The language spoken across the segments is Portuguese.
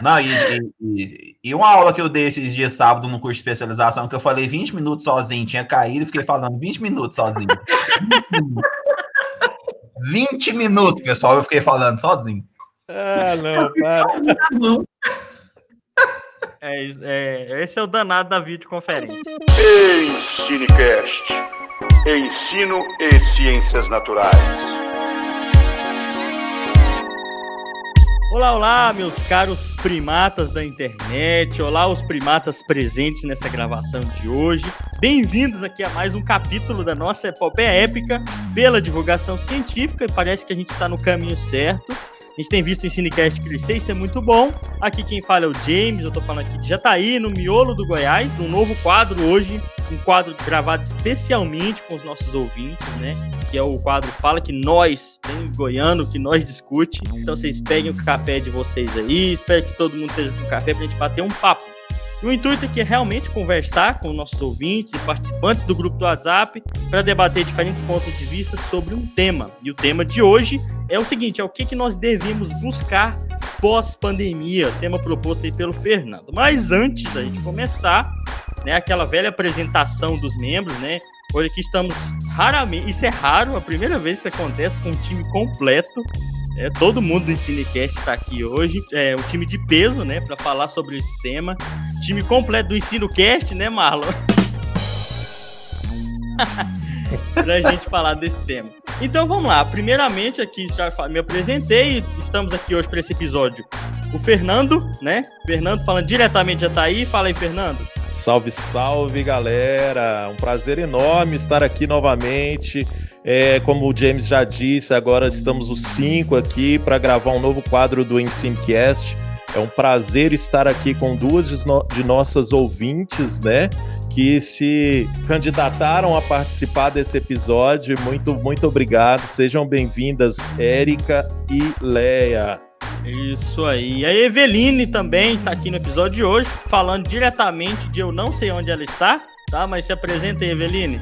Não, e, e, e, uma aula que eu dei esses dias sábado no curso de especialização, que eu falei 20 minutos sozinho, tinha caído e fiquei falando 20 minutos sozinho. 20 minutos, pessoal, eu fiquei falando sozinho. Ah, não, para. É, é, esse é o danado da videoconferência. Ensinecast. Ensino e Ciências Naturais. Olá, olá, meus caros primatas da internet. Olá, os primatas presentes nessa gravação de hoje. Bem-vindos aqui a mais um capítulo da nossa epopeia épica pela divulgação científica. E parece que a gente está no caminho certo. A gente tem visto o Cinecast crescer, isso é muito bom. Aqui quem fala é o James, eu tô falando aqui de Jataí, no miolo do Goiás, um novo quadro hoje, um quadro gravado especialmente com os nossos ouvintes, né? Que é o quadro Fala que nós, bem goiano, que nós discute. Então vocês peguem o café de vocês aí, espero que todo mundo esteja com café pra gente bater um papo. E o intuito aqui é realmente conversar com nossos ouvintes e participantes do grupo do WhatsApp para debater diferentes pontos de vista sobre um tema. E o tema de hoje é o seguinte: é o que, que nós devemos buscar pós-pandemia, tema proposto aí pelo Fernando. Mas antes da gente começar, né, aquela velha apresentação dos membros, né? Hoje aqui estamos raramente, isso é raro, a primeira vez que isso acontece com um time completo. É, todo mundo do Ensinecast está aqui hoje. É um time de peso, né? Para falar sobre esse tema. Time completo do Ensino Cast, né, Marlon? pra gente falar desse tema. Então vamos lá. Primeiramente, aqui já me apresentei. Estamos aqui hoje para esse episódio. O Fernando, né? Fernando falando diretamente já tá aí. Fala aí, Fernando. Salve, salve, galera! Um prazer enorme estar aqui novamente. É, como o James já disse, agora estamos os cinco aqui para gravar um novo quadro do Ensinecast. É um prazer estar aqui com duas de nossas ouvintes, né? Que se candidataram a participar desse episódio. Muito, muito obrigado. Sejam bem-vindas, Érica e Leia. Isso aí. A Eveline também está aqui no episódio de hoje, falando diretamente de eu não sei onde ela está, tá? Mas se apresenta aí, Eveline.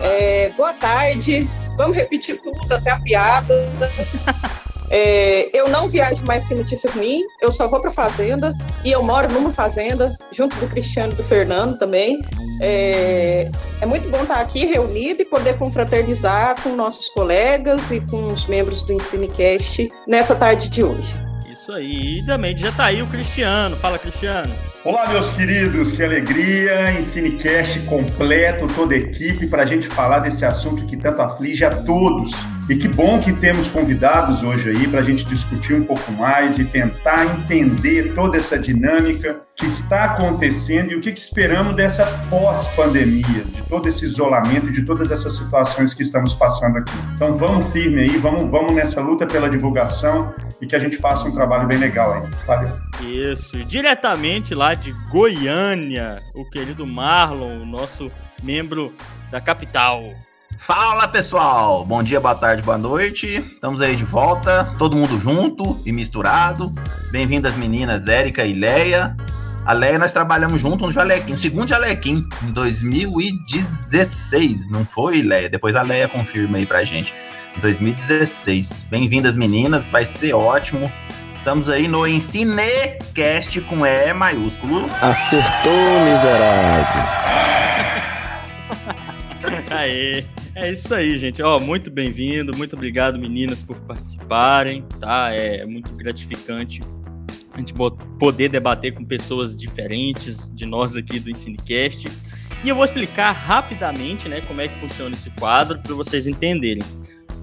É, boa tarde. Vamos repetir tudo, até a piada. É, eu não viajo mais que notícia ruim, eu só vou para fazenda e eu moro numa fazenda, junto do Cristiano e do Fernando também. É, é muito bom estar aqui reunido e poder confraternizar com nossos colegas e com os membros do Ensinecast nessa tarde de hoje. Isso aí, e também já está aí o Cristiano. Fala, Cristiano. Olá, meus queridos, que alegria! Ensinecast completo, toda a equipe, para a gente falar desse assunto que tanto aflige a todos. E que bom que temos convidados hoje aí para a gente discutir um pouco mais e tentar entender toda essa dinâmica que está acontecendo e o que, que esperamos dessa pós-pandemia, de todo esse isolamento de todas essas situações que estamos passando aqui. Então vamos firme aí, vamos, vamos nessa luta pela divulgação e que a gente faça um trabalho bem legal aí. Valeu. Isso, diretamente lá de Goiânia, o querido Marlon, o nosso membro da capital. Fala pessoal, bom dia, boa tarde, boa noite. Estamos aí de volta, todo mundo junto e misturado. Bem-vindas meninas Érica e Leia. A Leia nós trabalhamos junto no Jalequim, no segundo Jalequim, em 2016, não foi, Leia? Depois a Leia confirma aí pra gente. 2016. Bem-vindas meninas, vai ser ótimo. Estamos aí no Ensinecast com E maiúsculo. Acertou, miserável. Aê. É isso aí, gente. Ó, muito bem-vindo, muito obrigado, meninas, por participarem, tá? É muito gratificante a gente poder debater com pessoas diferentes de nós aqui do Ensinecast. E eu vou explicar rapidamente, né, como é que funciona esse quadro para vocês entenderem.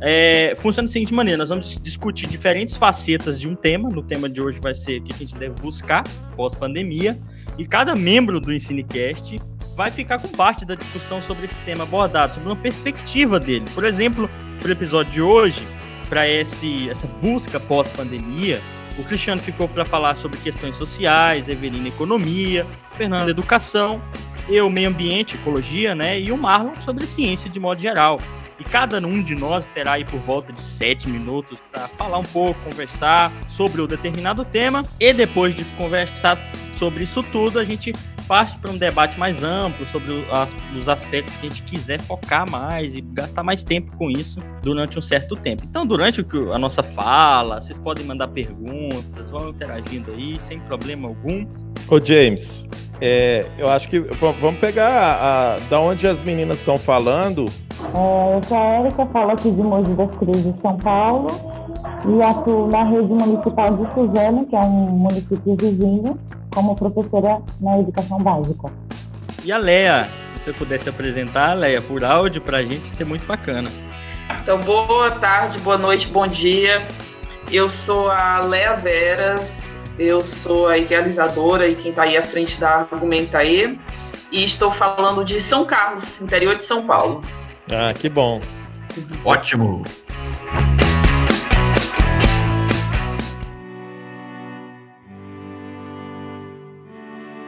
É, funciona da seguinte maneira: nós vamos discutir diferentes facetas de um tema. No tema de hoje vai ser o que a gente deve buscar pós-pandemia. E cada membro do Ensinecast vai ficar com parte da discussão sobre esse tema abordado, sobre uma perspectiva dele. Por exemplo, para o episódio de hoje, para essa busca pós-pandemia, o Cristiano ficou para falar sobre questões sociais, Evelina economia, Fernando educação, eu meio ambiente, ecologia, né, e o Marlon sobre ciência de modo geral. E cada um de nós terá aí por volta de sete minutos para falar um pouco, conversar sobre o determinado tema. E depois de conversar sobre isso tudo, a gente parte para um debate mais amplo sobre as, os aspectos que a gente quiser focar mais e gastar mais tempo com isso durante um certo tempo. Então, durante a nossa fala, vocês podem mandar perguntas, vão interagindo aí, sem problema algum. Ô, James, é, eu acho que vamos pegar a, da onde as meninas estão falando. É, eu sou a Erika, falo aqui de Mogi das Cruzes, São Paulo, e atuo na rede municipal de Suzano, que é um município vizinho, como professora na educação básica. E a Leia, se você pudesse apresentar, Leia, por áudio, para a gente ser muito bacana. Então, boa tarde, boa noite, bom dia. Eu sou a Leia Veras, eu sou a idealizadora e quem está aí à frente da Argumentae, e estou falando de São Carlos, interior de São Paulo. Ah, que bom. Ótimo.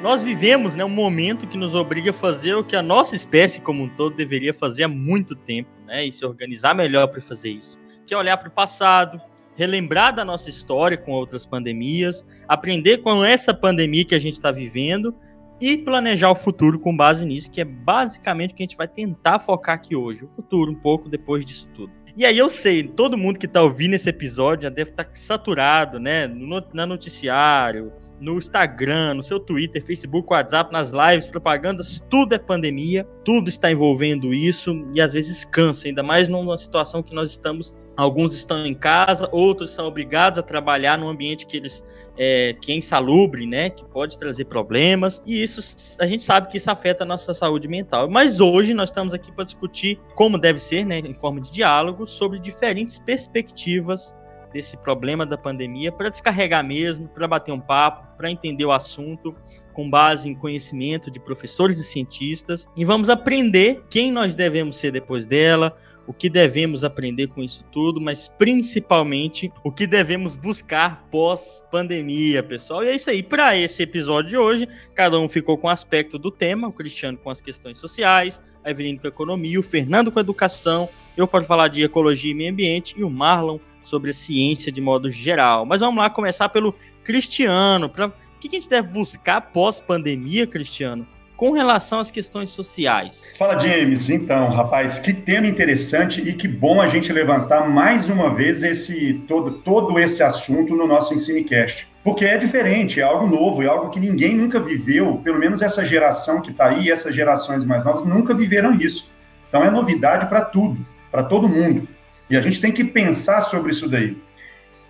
Nós vivemos né, um momento que nos obriga a fazer o que a nossa espécie como um todo deveria fazer há muito tempo, né? E se organizar melhor para fazer isso. Que é olhar para o passado, relembrar da nossa história com outras pandemias, aprender com essa pandemia que a gente está vivendo e planejar o futuro com base nisso, que é basicamente o que a gente vai tentar focar aqui hoje. O futuro, um pouco depois disso tudo. E aí eu sei, todo mundo que está ouvindo esse episódio já deve estar tá saturado, né? No, na noticiário, no Instagram, no seu Twitter, Facebook, WhatsApp, nas lives, propagandas, tudo é pandemia, tudo está envolvendo isso e às vezes cansa, ainda mais numa situação que nós estamos. Alguns estão em casa, outros são obrigados a trabalhar num ambiente que eles é, que é insalubre, né? Que pode trazer problemas. E isso a gente sabe que isso afeta a nossa saúde mental. Mas hoje nós estamos aqui para discutir como deve ser, né? Em forma de diálogo, sobre diferentes perspectivas desse problema da pandemia para descarregar mesmo, para bater um papo, para entender o assunto com base em conhecimento de professores e cientistas e vamos aprender quem nós devemos ser depois dela, o que devemos aprender com isso tudo, mas principalmente o que devemos buscar pós-pandemia, pessoal. E é isso aí. Para esse episódio de hoje, cada um ficou com o aspecto do tema: o Cristiano com as questões sociais, a Evelyn com a economia, o Fernando com a educação, eu para falar de ecologia e meio ambiente e o Marlon sobre a ciência de modo geral. Mas vamos lá começar pelo Cristiano. Pra... O que a gente deve buscar pós-pandemia, Cristiano? Com relação às questões sociais. Fala, James. Então, rapaz, que tema interessante e que bom a gente levantar mais uma vez esse todo, todo esse assunto no nosso EnsineCast. Porque é diferente, é algo novo, é algo que ninguém nunca viveu, pelo menos essa geração que está aí, essas gerações mais novas, nunca viveram isso. Então é novidade para tudo, para todo mundo. E a gente tem que pensar sobre isso daí.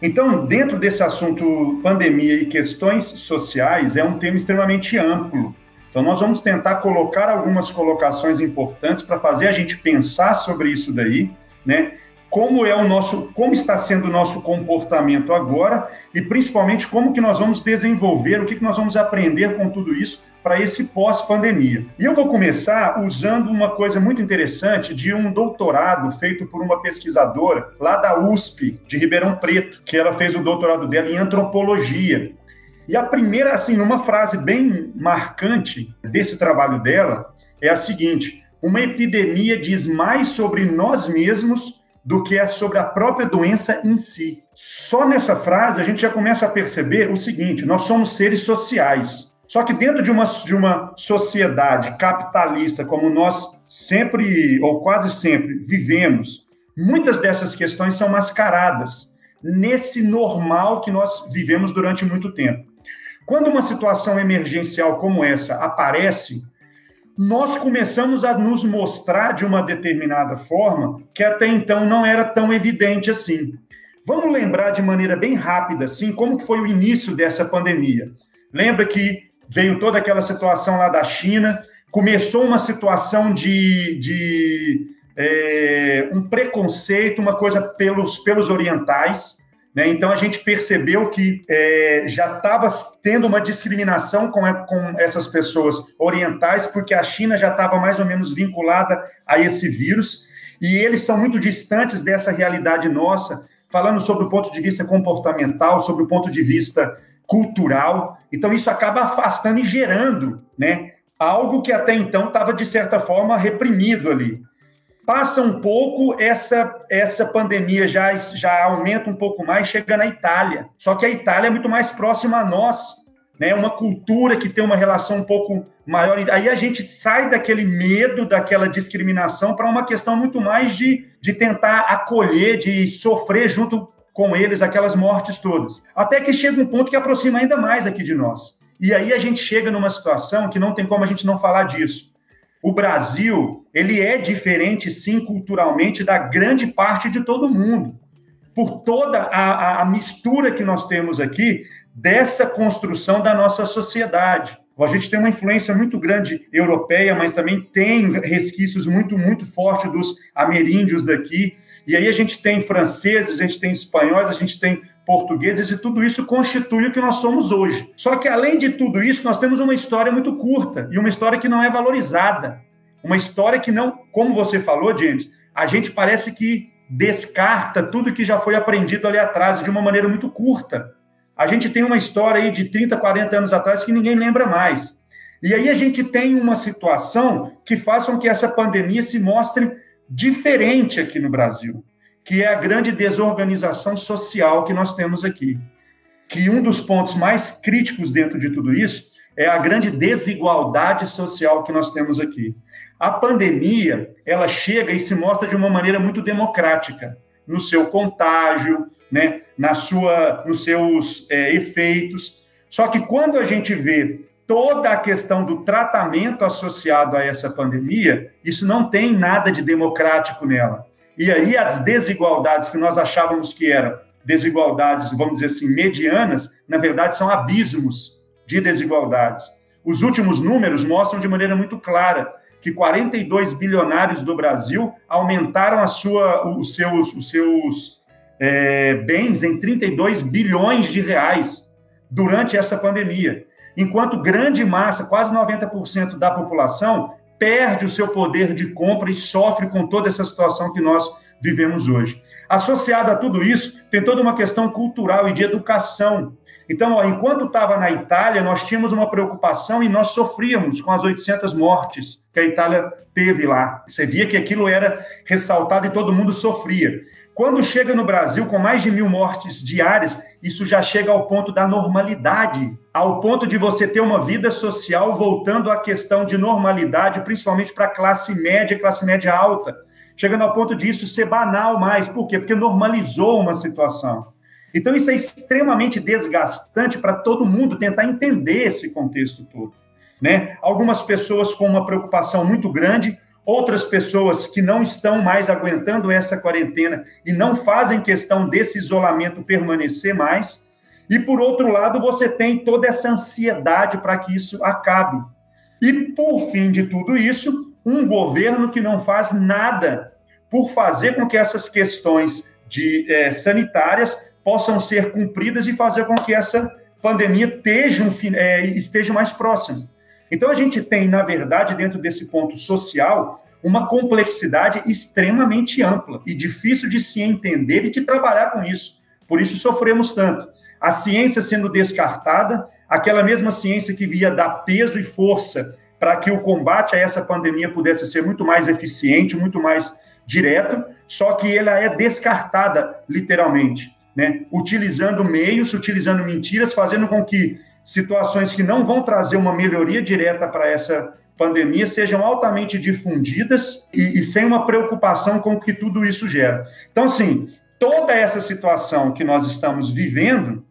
Então, dentro desse assunto pandemia e questões sociais, é um tema extremamente amplo. Então, nós vamos tentar colocar algumas colocações importantes para fazer a gente pensar sobre isso daí, né? Como é o nosso, como está sendo o nosso comportamento agora e principalmente como que nós vamos desenvolver, o que, que nós vamos aprender com tudo isso para esse pós-pandemia. E eu vou começar usando uma coisa muito interessante de um doutorado feito por uma pesquisadora lá da USP, de Ribeirão Preto, que ela fez o doutorado dela em antropologia. E a primeira, assim, uma frase bem marcante desse trabalho dela é a seguinte: uma epidemia diz mais sobre nós mesmos do que é sobre a própria doença em si. Só nessa frase a gente já começa a perceber o seguinte: nós somos seres sociais. Só que dentro de uma, de uma sociedade capitalista, como nós sempre, ou quase sempre, vivemos, muitas dessas questões são mascaradas nesse normal que nós vivemos durante muito tempo. Quando uma situação emergencial como essa aparece, nós começamos a nos mostrar de uma determinada forma que até então não era tão evidente assim. Vamos lembrar de maneira bem rápida, assim, como foi o início dessa pandemia. Lembra que veio toda aquela situação lá da China, começou uma situação de, de é, um preconceito, uma coisa pelos, pelos orientais. Né? Então a gente percebeu que é, já estava tendo uma discriminação com, com essas pessoas orientais, porque a China já estava mais ou menos vinculada a esse vírus, e eles são muito distantes dessa realidade nossa, falando sobre o ponto de vista comportamental, sobre o ponto de vista cultural. Então, isso acaba afastando e gerando né, algo que até então estava, de certa forma, reprimido ali. Passa um pouco, essa, essa pandemia já, já aumenta um pouco mais, chega na Itália. Só que a Itália é muito mais próxima a nós né? Uma cultura que tem uma relação um pouco maior. Aí a gente sai daquele medo, daquela discriminação, para uma questão muito mais de, de tentar acolher, de sofrer junto com eles aquelas mortes todas. Até que chega um ponto que aproxima ainda mais aqui de nós. E aí a gente chega numa situação que não tem como a gente não falar disso. O Brasil, ele é diferente, sim, culturalmente, da grande parte de todo mundo. Por toda a, a, a mistura que nós temos aqui, dessa construção da nossa sociedade. A gente tem uma influência muito grande europeia, mas também tem resquícios muito, muito fortes dos ameríndios daqui. E aí a gente tem franceses, a gente tem espanhóis, a gente tem portugueses, e tudo isso constitui o que nós somos hoje. Só que, além de tudo isso, nós temos uma história muito curta e uma história que não é valorizada. Uma história que não, como você falou, James, a gente parece que descarta tudo que já foi aprendido ali atrás de uma maneira muito curta. A gente tem uma história aí de 30, 40 anos atrás que ninguém lembra mais. E aí a gente tem uma situação que faz com que essa pandemia se mostre diferente aqui no Brasil, que é a grande desorganização social que nós temos aqui. Que um dos pontos mais críticos dentro de tudo isso é a grande desigualdade social que nós temos aqui. A pandemia, ela chega e se mostra de uma maneira muito democrática, no seu contágio, né, na sua, nos seus é, efeitos. Só que quando a gente vê toda a questão do tratamento associado a essa pandemia, isso não tem nada de democrático nela. E aí as desigualdades que nós achávamos que eram desigualdades, vamos dizer assim, medianas, na verdade são abismos de desigualdades. Os últimos números mostram de maneira muito clara que 42 bilionários do Brasil aumentaram a sua, os seus, os seus é, bens em 32 bilhões de reais durante essa pandemia, enquanto grande massa, quase 90% da população, perde o seu poder de compra e sofre com toda essa situação que nós vivemos hoje. Associado a tudo isso, tem toda uma questão cultural e de educação. Então, ó, enquanto estava na Itália, nós tínhamos uma preocupação e nós sofríamos com as 800 mortes que a Itália teve lá. Você via que aquilo era ressaltado e todo mundo sofria. Quando chega no Brasil com mais de mil mortes diárias, isso já chega ao ponto da normalidade, ao ponto de você ter uma vida social voltando à questão de normalidade, principalmente para a classe média e classe média alta, chegando ao ponto disso ser banal mais. Por quê? Porque normalizou uma situação. Então, isso é extremamente desgastante para todo mundo tentar entender esse contexto todo. Né? Algumas pessoas com uma preocupação muito grande outras pessoas que não estão mais aguentando essa quarentena e não fazem questão desse isolamento permanecer mais. E, por outro lado, você tem toda essa ansiedade para que isso acabe. E, por fim de tudo isso, um governo que não faz nada por fazer com que essas questões de, é, sanitárias possam ser cumpridas e fazer com que essa pandemia esteja, um, é, esteja mais próxima. Então, a gente tem, na verdade, dentro desse ponto social, uma complexidade extremamente ampla e difícil de se entender e de trabalhar com isso. Por isso sofremos tanto. A ciência sendo descartada, aquela mesma ciência que via dar peso e força para que o combate a essa pandemia pudesse ser muito mais eficiente, muito mais direto, só que ela é descartada, literalmente, né? utilizando meios, utilizando mentiras, fazendo com que situações que não vão trazer uma melhoria direta para essa pandemia sejam altamente difundidas e, e, sem uma preocupação com o que tudo isso gera. Então, assim, toda essa situação que nós estamos vivendo,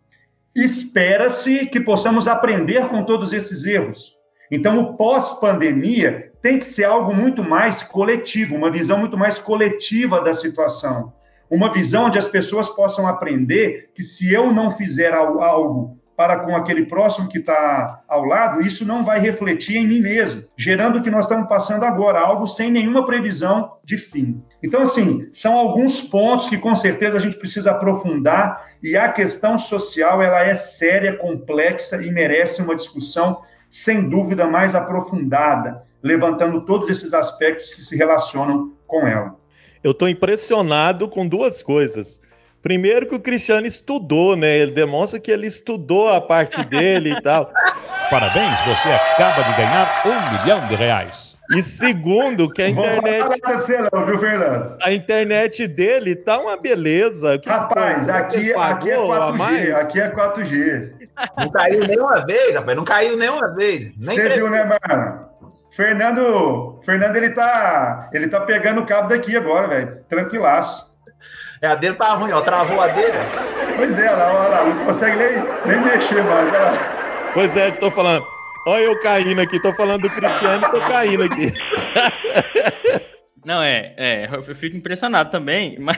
espera-se que possamos aprender com todos esses erros. Então, o pós-pandemia tem que ser algo muito mais coletivo, uma visão muito mais coletiva da situação. Uma visão onde as pessoas possam aprender que se eu não fizer algo para com aquele próximo que está ao lado, isso não vai refletir em mim mesmo, gerando o que nós estamos passando agora, algo sem nenhuma previsão de fim. Então, assim, são alguns pontos que com certeza a gente precisa aprofundar e a questão social ela é séria, complexa e merece uma discussão sem dúvida mais aprofundada, levantando todos esses aspectos que se relacionam com ela. Eu estou impressionado com duas coisas. Primeiro que o Cristiano estudou, né? Ele demonstra que ele estudou a parte dele e tal. Parabéns, você acaba de ganhar um milhão de reais. E segundo, que a internet. Não vou falar você não, viu, Fernando? A internet dele tá uma beleza. Que rapaz, aqui, aqui é 4G. Aqui é 4G. Não caiu nenhuma vez, rapaz. Não caiu nenhuma vez. Você viu, né, mano? Fernando, Fernando, ele tá, ele tá pegando o cabo daqui agora, velho. Tranquilaço. É, a dele tá ruim, ó. Travou a dele. Pois é, lá, olha lá. Não consegue nem, nem mexer mais, olha lá. Pois é, que tô falando. Olha eu caindo aqui, tô falando do Cristiano e tô caindo aqui. Não, é, é, eu fico impressionado também, mas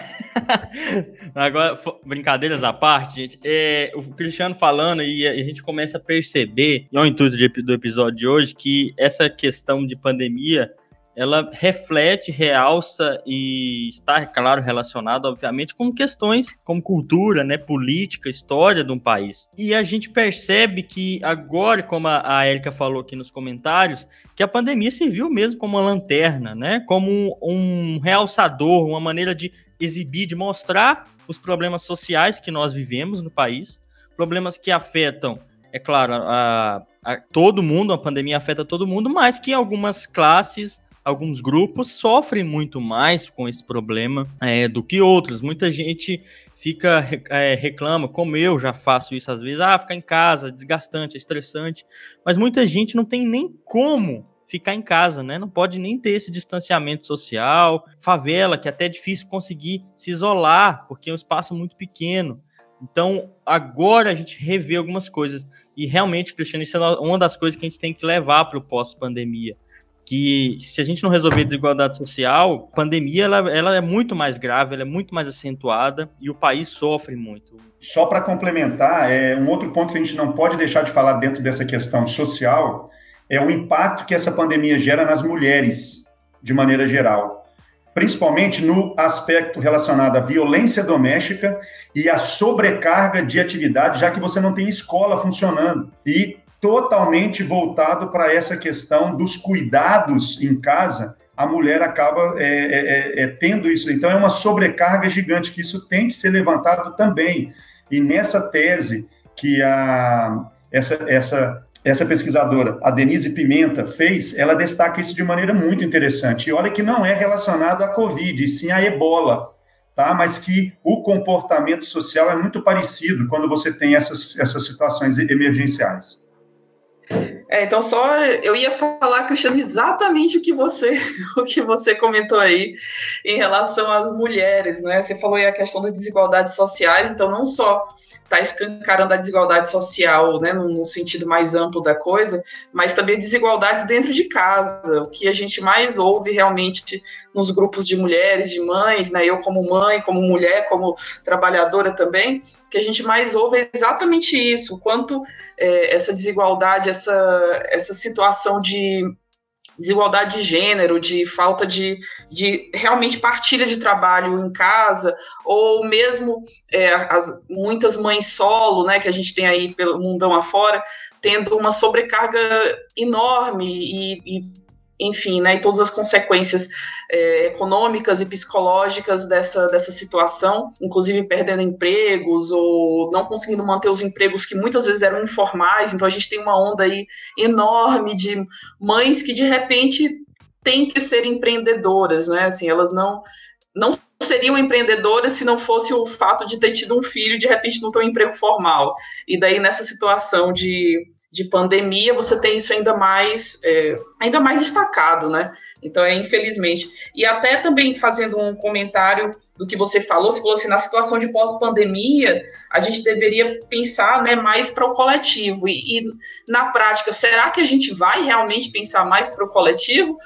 agora, brincadeiras à parte, gente, é, o Cristiano falando e a, gente começa a perceber, e é o intuito do episódio de hoje, que essa questão de pandemia ela reflete, realça e está, claro, relacionada, obviamente, com questões como cultura, né, política, história de um país. E a gente percebe que agora, como a, Érica falou aqui nos comentários, que a pandemia serviu mesmo como uma lanterna, né, como um, um realçador, uma maneira de exibir, de mostrar os problemas sociais que nós vivemos no país, problemas que afetam, é claro, a, a todo mundo, a pandemia afeta todo mundo, mas que algumas classes alguns grupos sofrem muito mais com esse problema é, do que outros. Muita gente fica é, reclama, como eu já faço isso às vezes, ah, ficar em casa, desgastante, é estressante, mas muita gente não tem nem como ficar em casa, né? Não pode nem ter esse distanciamento social, favela, que é até difícil conseguir se isolar, porque é um espaço muito pequeno. Então, agora a gente revê algumas coisas. E realmente, Cristiano, isso é uma das coisas que a gente tem que levar para o pós-pandemia que se a gente não resolver a desigualdade social, a pandemia ela, ela é muito mais grave, ela é muito mais acentuada e o país sofre muito. Só para complementar, é, um outro ponto que a gente não pode deixar de falar dentro dessa questão social é o impacto que essa pandemia gera nas mulheres, de maneira geral. Principalmente no aspecto relacionado à violência doméstica e à sobrecarga de atividade, já que você não tem escola funcionando. E totalmente voltado para essa questão dos cuidados em casa, a mulher acaba é, é, é, é, tendo isso. Então, é uma sobrecarga gigante, que isso tem que ser levantado também. E nessa tese que a, essa, essa, essa pesquisadora, a Denise Pimenta, fez, ela destaca isso de maneira muito interessante. E olha que não é relacionado à Covid, sim à ebola. Tá? Mas que o comportamento social é muito parecido quando você tem essas, essas situações emergenciais. É, então só eu ia falar, Cristiano, exatamente o que você o que você comentou aí em relação às mulheres, né? Você falou aí a questão das desigualdades sociais, então não só está escancarando a desigualdade social, né, no, sentido mais amplo da coisa, mas também desigualdades dentro de casa, o que a gente mais ouve realmente nos grupos de mulheres, de mães, né, eu como mãe, como mulher, como trabalhadora também, o que a gente mais ouve é exatamente isso, o quanto é, essa desigualdade, essa, essa situação de desigualdade de gênero, de falta de, de realmente partilha de trabalho em casa, ou mesmo é, as, muitas mães solo, né, que a gente tem aí pelo mundão afora, tendo uma sobrecarga enorme e, e enfim, né, e todas as consequências é, econômicas e psicológicas dessa, dessa situação, inclusive perdendo empregos ou não conseguindo manter os empregos que muitas vezes eram informais. Então a gente tem uma onda aí enorme de mães que de repente têm que ser empreendedoras, né? Assim, elas não não seriam empreendedoras se não fosse o fato de ter tido um filho de repente não ter um emprego formal. E daí nessa situação de de pandemia, você tem isso ainda mais, é, ainda mais destacado, né? Então, é infelizmente. E até também fazendo um comentário do que você falou, você falou assim, na situação de pós-pandemia, a gente deveria pensar né, mais para o coletivo. E, e, na prática, será que a gente vai realmente pensar mais para o coletivo?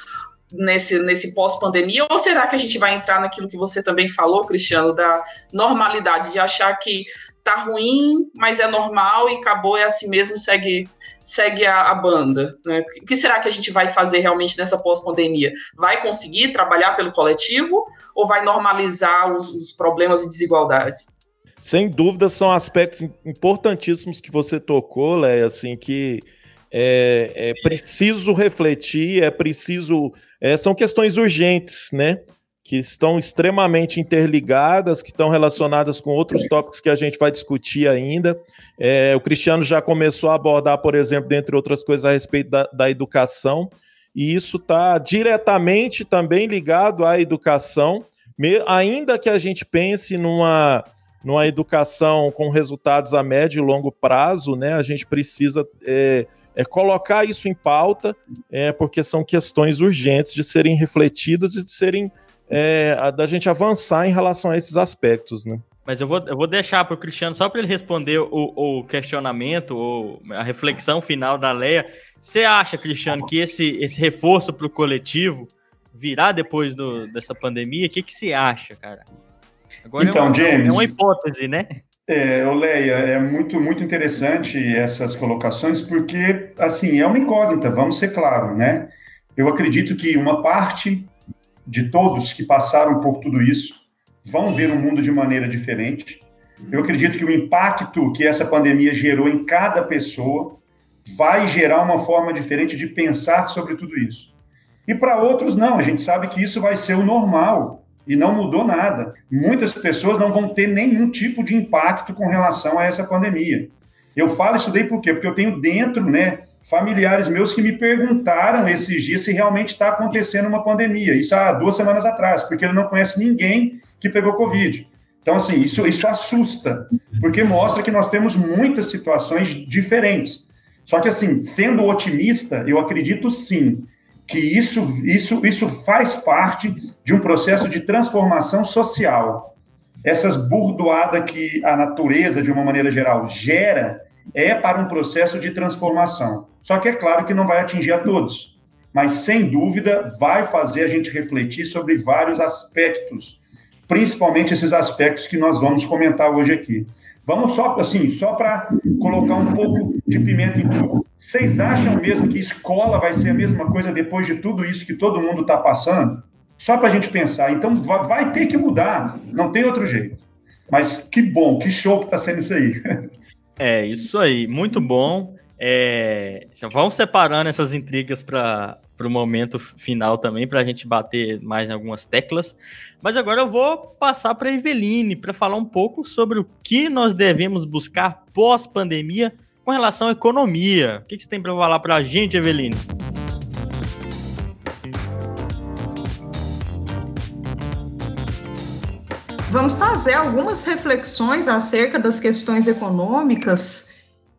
Nesse, nesse pós-pandemia, ou será que a gente vai entrar naquilo que você também falou, Cristiano, da normalidade, de achar que tá ruim, mas é normal e acabou, é assim mesmo, segue, segue a, a banda. Né? O que será que a gente vai fazer realmente nessa pós-pandemia? Vai conseguir trabalhar pelo coletivo ou vai normalizar os, os problemas e desigualdades? Sem dúvida, são aspectos importantíssimos que você tocou, Léa, assim, que é, é preciso refletir, é preciso. É, são questões urgentes, né? que estão extremamente interligadas, que estão relacionadas com outros tópicos que a gente vai discutir ainda. É, o Cristiano já começou a abordar, por exemplo, dentre outras coisas, a respeito da, da educação, e isso está diretamente também ligado à educação, me, ainda que a gente pense numa, numa educação com resultados a médio e longo prazo, né, a gente precisa. É, é colocar isso em pauta, é, porque são questões urgentes de serem refletidas e de serem é, da gente avançar em relação a esses aspectos, né? Mas eu vou, eu vou deixar para o Cristiano só para ele responder o, o questionamento, ou a reflexão final da Leia. Você acha, Cristiano, que esse, esse reforço para o coletivo virá depois do, dessa pandemia? O que, que você acha, cara? Agora então, é, uma, James, é uma hipótese, né? É, Leia, é muito, muito interessante essas colocações, porque, assim, é uma incógnita, vamos ser claros, né? Eu acredito que uma parte de todos que passaram por tudo isso vão ver o mundo de maneira diferente. Eu acredito que o impacto que essa pandemia gerou em cada pessoa vai gerar uma forma diferente de pensar sobre tudo isso. E para outros, não, a gente sabe que isso vai ser o normal e não mudou nada. Muitas pessoas não vão ter nenhum tipo de impacto com relação a essa pandemia. Eu falo isso daí por quê? Porque eu tenho dentro, né, familiares meus que me perguntaram esses dias se realmente está acontecendo uma pandemia. Isso há duas semanas atrás, porque ele não conhece ninguém que pegou Covid. Então, assim, isso, isso assusta, porque mostra que nós temos muitas situações diferentes. Só que, assim, sendo otimista, eu acredito sim que isso, isso, isso faz parte de um processo de transformação social. Essas burdoadas que a natureza, de uma maneira geral, gera, é para um processo de transformação. Só que é claro que não vai atingir a todos, mas sem dúvida vai fazer a gente refletir sobre vários aspectos, principalmente esses aspectos que nós vamos comentar hoje aqui. Vamos só assim, só para colocar um pouco de pimenta em tudo. Vocês acham mesmo que escola vai ser a mesma coisa depois de tudo isso que todo mundo está passando? Só para a gente pensar. Então vai ter que mudar, não tem outro jeito. Mas que bom, que show que está sendo isso aí. É, isso aí, muito bom. É, vamos separando essas intrigas para o momento final também, para a gente bater mais em algumas teclas. Mas agora eu vou passar para a Eveline para falar um pouco sobre o que nós devemos buscar pós-pandemia com relação à economia. O que, que você tem para falar para a gente, Eveline? Vamos fazer algumas reflexões acerca das questões econômicas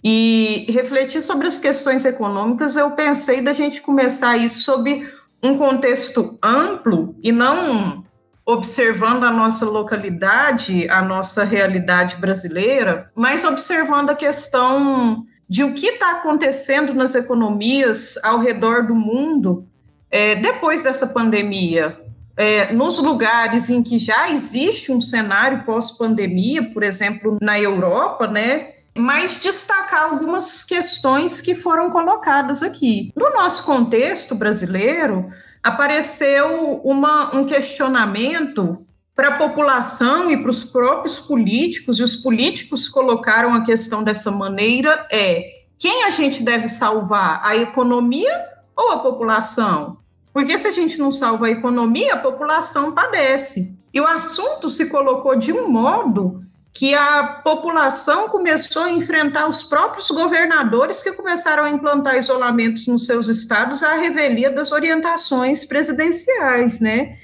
e refletir sobre as questões econômicas. Eu pensei da gente começar isso sob um contexto amplo e não observando a nossa localidade, a nossa realidade brasileira, mas observando a questão de o que está acontecendo nas economias ao redor do mundo é, depois dessa pandemia é, nos lugares em que já existe um cenário pós-pandemia, por exemplo, na Europa, né? Mas destacar algumas questões que foram colocadas aqui. No nosso contexto brasileiro, apareceu uma, um questionamento para a população e para os próprios políticos, e os políticos colocaram a questão dessa maneira: é quem a gente deve salvar, a economia ou a população? Porque se a gente não salva a economia, a população padece. E o assunto se colocou de um modo que a população começou a enfrentar os próprios governadores que começaram a implantar isolamentos nos seus estados à revelia das orientações presidenciais, né?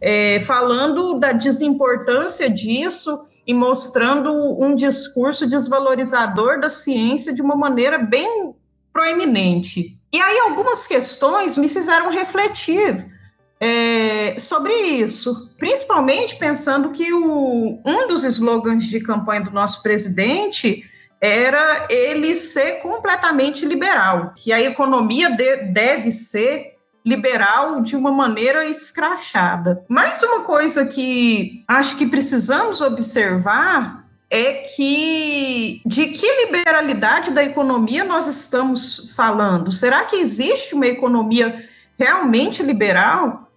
É, falando da desimportância disso e mostrando um discurso desvalorizador da ciência de uma maneira bem proeminente. E aí algumas questões me fizeram refletir é, sobre isso, principalmente pensando que o, um dos slogans de campanha do nosso presidente era ele ser completamente liberal, que a economia de, deve ser liberal de uma maneira escrachada. Mais uma coisa que acho que precisamos observar é que de que liberalidade da economia nós estamos falando? Será que existe uma economia realmente liberal?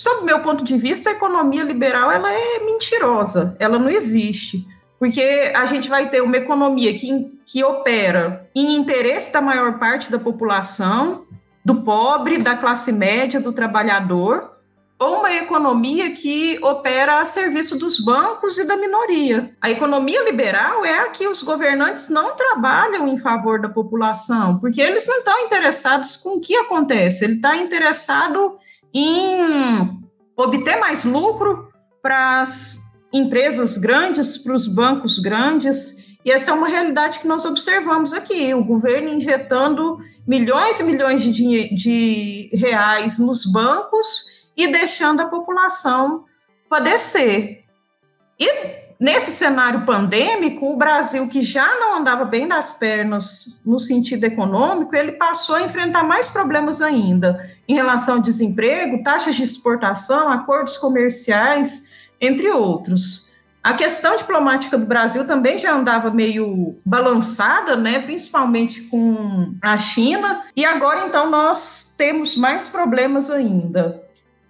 Sob o meu ponto de vista, a economia liberal ela é mentirosa, ela não existe. Porque a gente vai ter uma economia que, que opera em interesse da maior parte da população, do pobre, da classe média, do trabalhador, ou uma economia que opera a serviço dos bancos e da minoria. A economia liberal é a que os governantes não trabalham em favor da população, porque eles não estão interessados com o que acontece, ele está interessado em obter mais lucro para as empresas grandes, para os bancos grandes, e essa é uma realidade que nós observamos aqui: o governo injetando milhões e milhões de, de reais nos bancos e deixando a população padecer. E nesse cenário pandêmico, o Brasil, que já não andava bem das pernas no sentido econômico, ele passou a enfrentar mais problemas ainda em relação ao desemprego, taxas de exportação, acordos comerciais, entre outros. A questão diplomática do Brasil também já andava meio balançada, né, principalmente com a China, e agora então nós temos mais problemas ainda.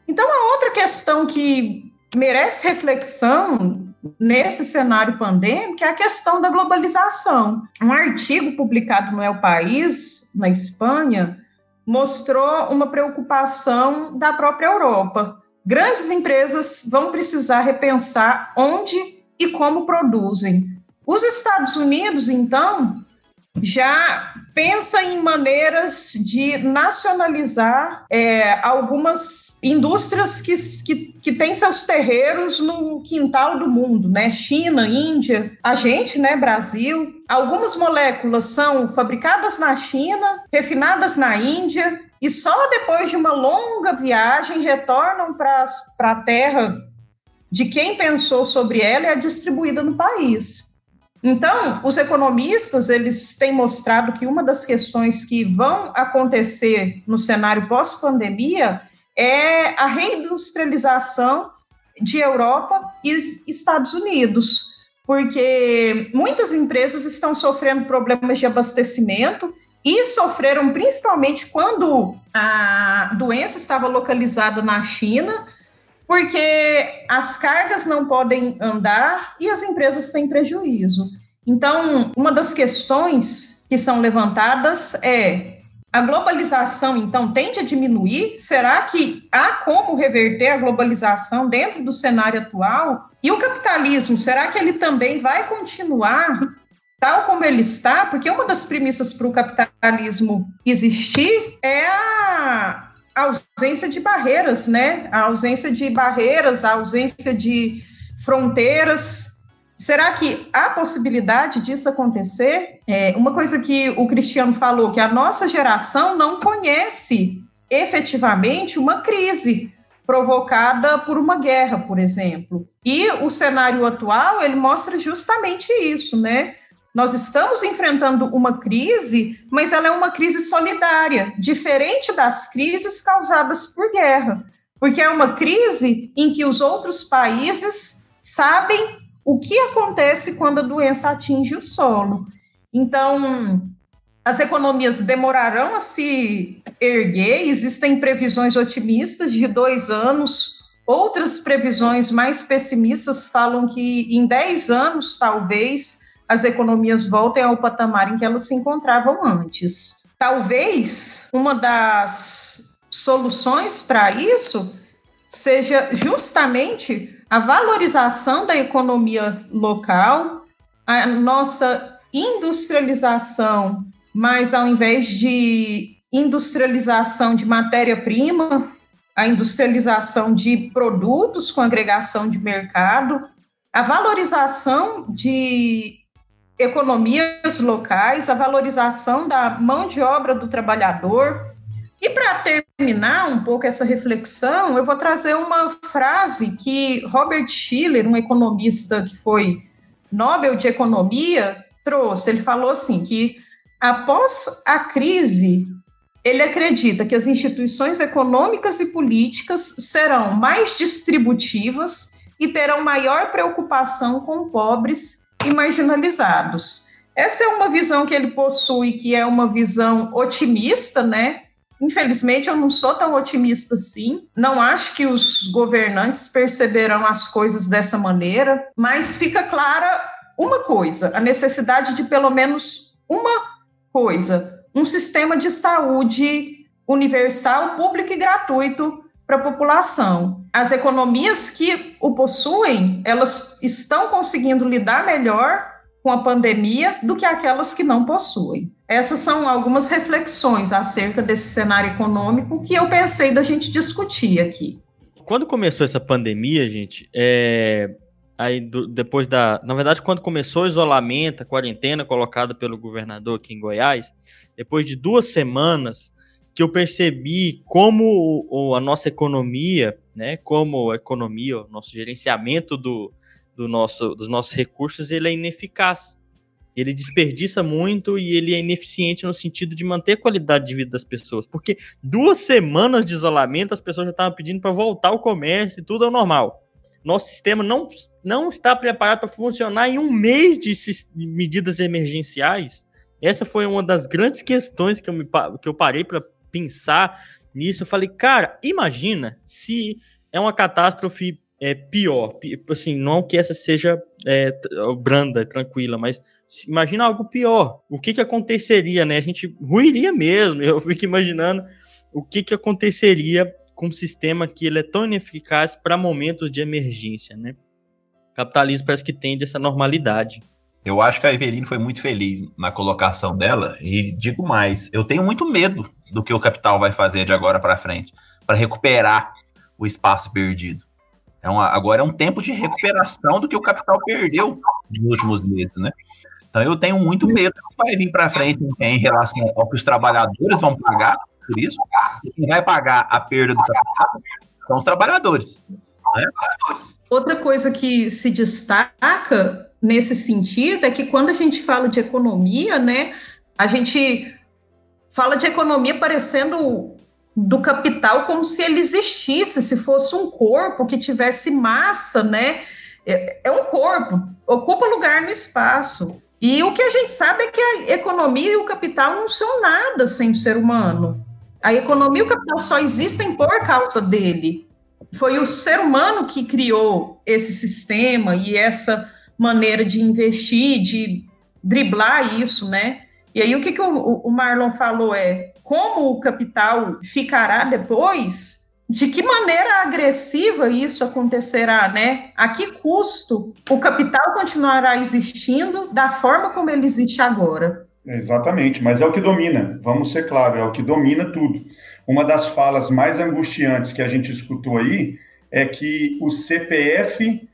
Então a outra questão que merece reflexão nesse cenário pandêmico é a questão da globalização. Um artigo publicado no El País, na Espanha, mostrou uma preocupação da própria Europa Grandes empresas vão precisar repensar onde e como produzem. Os Estados Unidos, então, já pensa em maneiras de nacionalizar é, algumas indústrias que, que, que têm seus terreiros no quintal do mundo, né? China, Índia, a gente, né, Brasil. Algumas moléculas são fabricadas na China, refinadas na Índia, e só depois de uma longa viagem retornam para a terra de quem pensou sobre ela e é distribuída no país. Então, os economistas eles têm mostrado que uma das questões que vão acontecer no cenário pós-pandemia é a reindustrialização de Europa e Estados Unidos, porque muitas empresas estão sofrendo problemas de abastecimento e sofreram principalmente quando a doença estava localizada na China, porque as cargas não podem andar e as empresas têm prejuízo. Então, uma das questões que são levantadas é a globalização, então, tende a diminuir? Será que há como reverter a globalização dentro do cenário atual? E o capitalismo, será que ele também vai continuar tal como ele está? Porque uma das premissas para o capitalismo existir é a a ausência de barreiras, né? A ausência de barreiras, a ausência de fronteiras. Será que há possibilidade disso acontecer? É, uma coisa que o Cristiano falou, que a nossa geração não conhece efetivamente uma crise provocada por uma guerra, por exemplo. E o cenário atual, ele mostra justamente isso, né? Nós estamos enfrentando uma crise, mas ela é uma crise solidária, diferente das crises causadas por guerra, porque é uma crise em que os outros países sabem o que acontece quando a doença atinge o solo. Então, as economias demorarão a se erguer, existem previsões otimistas de dois anos, outras previsões mais pessimistas falam que em dez anos, talvez, as economias voltem ao patamar em que elas se encontravam antes. Talvez uma das soluções para isso seja justamente a valorização da economia local, a nossa industrialização, mas ao invés de industrialização de matéria-prima, a industrialização de produtos com agregação de mercado, a valorização de economias locais, a valorização da mão de obra do trabalhador. E para terminar um pouco essa reflexão, eu vou trazer uma frase que Robert Schiller, um economista que foi Nobel de Economia, trouxe. Ele falou assim que após a crise, ele acredita que as instituições econômicas e políticas serão mais distributivas e terão maior preocupação com pobres e marginalizados. Essa é uma visão que ele possui, que é uma visão otimista, né? Infelizmente, eu não sou tão otimista assim. Não acho que os governantes perceberão as coisas dessa maneira, mas fica clara uma coisa: a necessidade de pelo menos uma coisa, um sistema de saúde universal, público e gratuito para a população. As economias que o possuem, elas estão conseguindo lidar melhor com a pandemia do que aquelas que não possuem. Essas são algumas reflexões acerca desse cenário econômico que eu pensei da gente discutir aqui. Quando começou essa pandemia, gente, é... aí do, depois da, na verdade, quando começou o isolamento, a quarentena colocada pelo governador aqui em Goiás, depois de duas semanas que eu percebi como a nossa economia, né, como a economia, o nosso gerenciamento do, do nosso, dos nossos recursos, ele é ineficaz. Ele desperdiça muito e ele é ineficiente no sentido de manter a qualidade de vida das pessoas. Porque duas semanas de isolamento, as pessoas já estavam pedindo para voltar ao comércio e tudo ao normal. Nosso sistema não, não está preparado para funcionar em um mês de medidas emergenciais. Essa foi uma das grandes questões que eu, me, que eu parei para pensar nisso. Eu falei, cara, imagina se é uma catástrofe é, pior. Assim, não que essa seja é, branda, tranquila, mas imagina algo pior. O que que aconteceria, né? A gente ruiria mesmo. Eu fico imaginando o que que aconteceria com um sistema que ele é tão ineficaz para momentos de emergência, né? O capitalismo parece que tende essa normalidade. Eu acho que a Eveline foi muito feliz na colocação dela e digo mais, eu tenho muito medo do que o capital vai fazer de agora para frente para recuperar o espaço perdido. É uma, agora é um tempo de recuperação do que o capital perdeu nos últimos meses, né? Então eu tenho muito medo do que vai vir para frente em relação ao que os trabalhadores vão pagar por isso. Quem vai pagar a perda do capital são os trabalhadores. Né? Outra coisa que se destaca nesse sentido é que quando a gente fala de economia, né, a gente fala de economia parecendo do capital como se ele existisse, se fosse um corpo que tivesse massa, né? É, é um corpo, ocupa lugar no espaço. E o que a gente sabe é que a economia e o capital não são nada sem o ser humano. A economia e o capital só existem por causa dele. Foi o ser humano que criou esse sistema e essa maneira de investir, de driblar isso, né? E aí o que, que o, o Marlon falou é como o capital ficará depois, de que maneira agressiva isso acontecerá, né? A que custo o capital continuará existindo da forma como ele existe agora? Exatamente, mas é o que domina, vamos ser claros, é o que domina tudo. Uma das falas mais angustiantes que a gente escutou aí é que o CPF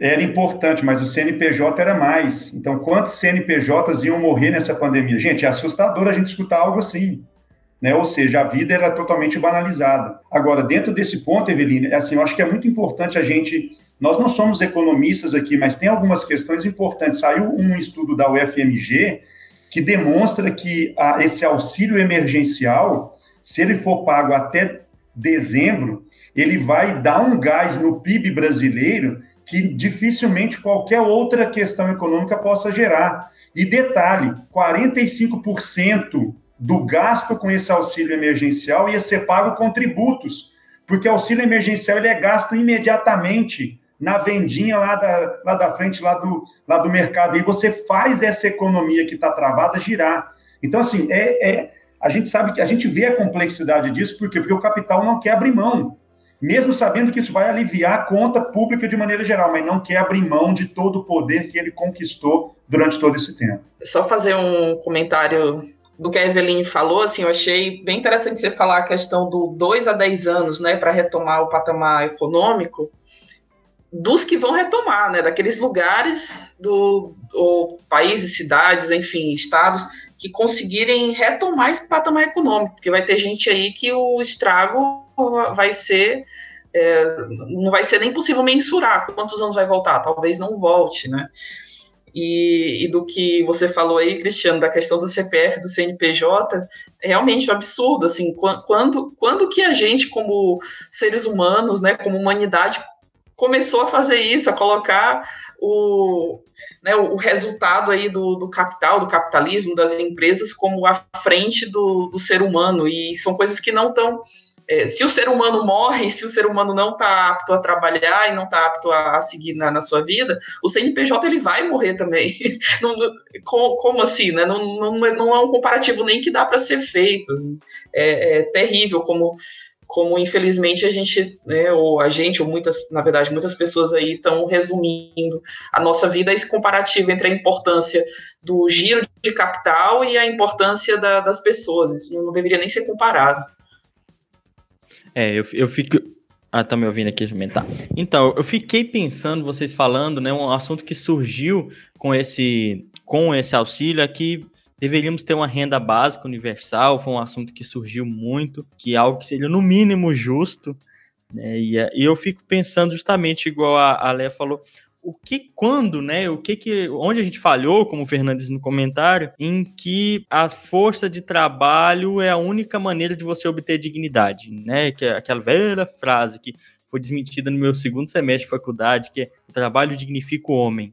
era importante, mas o CNPJ era mais. Então, quantos CNPJs iam morrer nessa pandemia? Gente, é assustador a gente escutar algo assim. Né? Ou seja, a vida era totalmente banalizada. Agora, dentro desse ponto, Eveline, é assim, eu acho que é muito importante a gente. Nós não somos economistas aqui, mas tem algumas questões importantes. Saiu um estudo da UFMG que demonstra que a, esse auxílio emergencial, se ele for pago até dezembro, ele vai dar um gás no PIB brasileiro que dificilmente qualquer outra questão econômica possa gerar. E detalhe: 45% do gasto com esse auxílio emergencial ia ser pago com tributos, porque o auxílio emergencial ele é gasto imediatamente na vendinha lá da, lá da frente, lá do, lá do mercado, e você faz essa economia que está travada girar. Então, assim, é, é, a gente sabe que a gente vê a complexidade disso, por quê? Porque o capital não quer abrir mão mesmo sabendo que isso vai aliviar a conta pública de maneira geral, mas não quer abrir mão de todo o poder que ele conquistou durante todo esse tempo. Só fazer um comentário do que a Eveline falou, assim, eu achei bem interessante você falar a questão do 2 a 10 anos, né, para retomar o patamar econômico, dos que vão retomar, né, daqueles lugares do, do países, cidades, enfim, estados que conseguirem retomar esse patamar econômico, porque vai ter gente aí que o estrago vai ser é, não vai ser nem possível mensurar quantos anos vai voltar, talvez não volte, né? E, e, do que você falou aí, Cristiano, da questão do CPF, do CNPJ, é realmente um absurdo, assim, quando, quando que a gente, como seres humanos, né, como humanidade, começou a fazer isso, a colocar o, né, o resultado aí do, do capital, do capitalismo, das empresas como à frente do, do ser humano, e são coisas que não estão é, se o ser humano morre, se o ser humano não está apto a trabalhar e não está apto a, a seguir na, na, sua vida, o CNPJ ele vai morrer também. não, como, como, assim, né? Não, não, não, é um comparativo nem que dá para ser feito. É, é, terrível como como infelizmente a gente, né, ou a gente, ou muitas, na verdade, muitas pessoas aí estão resumindo a nossa vida esse comparativo entre a importância do giro de capital e a importância da, das pessoas. Isso não deveria nem ser comparado. É, eu, eu fico. Ah, tá me ouvindo aqui, tá. Então, eu fiquei pensando, vocês falando, né, um assunto que surgiu com esse, com esse auxílio é que deveríamos ter uma renda básica universal, foi um assunto que surgiu muito, que é algo que seria no mínimo justo, né? E, e eu fico pensando justamente igual a, a Léa falou, o que quando, né? O que que onde a gente falhou, como o Fernandes no comentário, em que a força de trabalho é a única maneira de você obter dignidade, né? Que é aquela velha frase que foi desmentida no meu segundo semestre de faculdade, que é o trabalho dignifica o homem,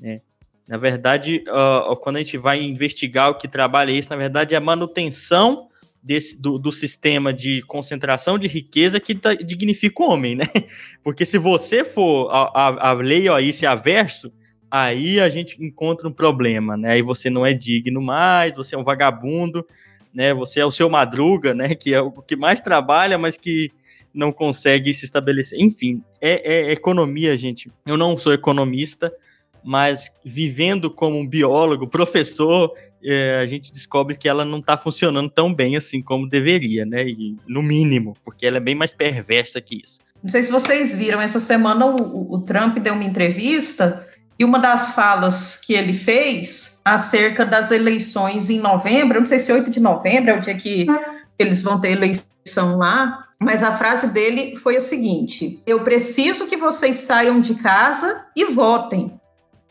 né? Na verdade, uh, quando a gente vai investigar o que trabalha isso, na verdade é a manutenção desse, do, do sistema de concentração de riqueza que tá, dignifica o homem, né? Porque se você for a, a, a lei ó, isso é averso, aí a gente encontra um problema, né? Aí você não é digno mais, você é um vagabundo, né? Você é o seu madruga, né? Que é o que mais trabalha, mas que não consegue se estabelecer. Enfim, é, é economia, gente. Eu não sou economista, mas vivendo como um biólogo, professor, é, a gente descobre que ela não está funcionando tão bem assim como deveria, né? E, no mínimo, porque ela é bem mais perversa que isso. Não sei se vocês viram, essa semana o, o Trump deu uma entrevista e uma das falas que ele fez acerca das eleições em novembro, não sei se 8 de novembro é o dia que eles vão ter eleição lá, mas a frase dele foi a seguinte: Eu preciso que vocês saiam de casa e votem.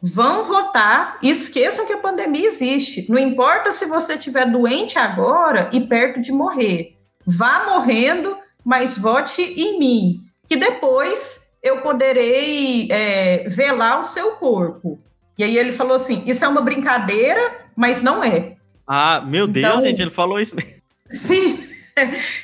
Vão votar e esqueçam que a pandemia existe. Não importa se você estiver doente agora e perto de morrer. Vá morrendo, mas vote em mim, que depois eu poderei é, velar o seu corpo. E aí ele falou assim: Isso é uma brincadeira, mas não é. Ah, meu Deus, então, gente, ele falou isso. Sim.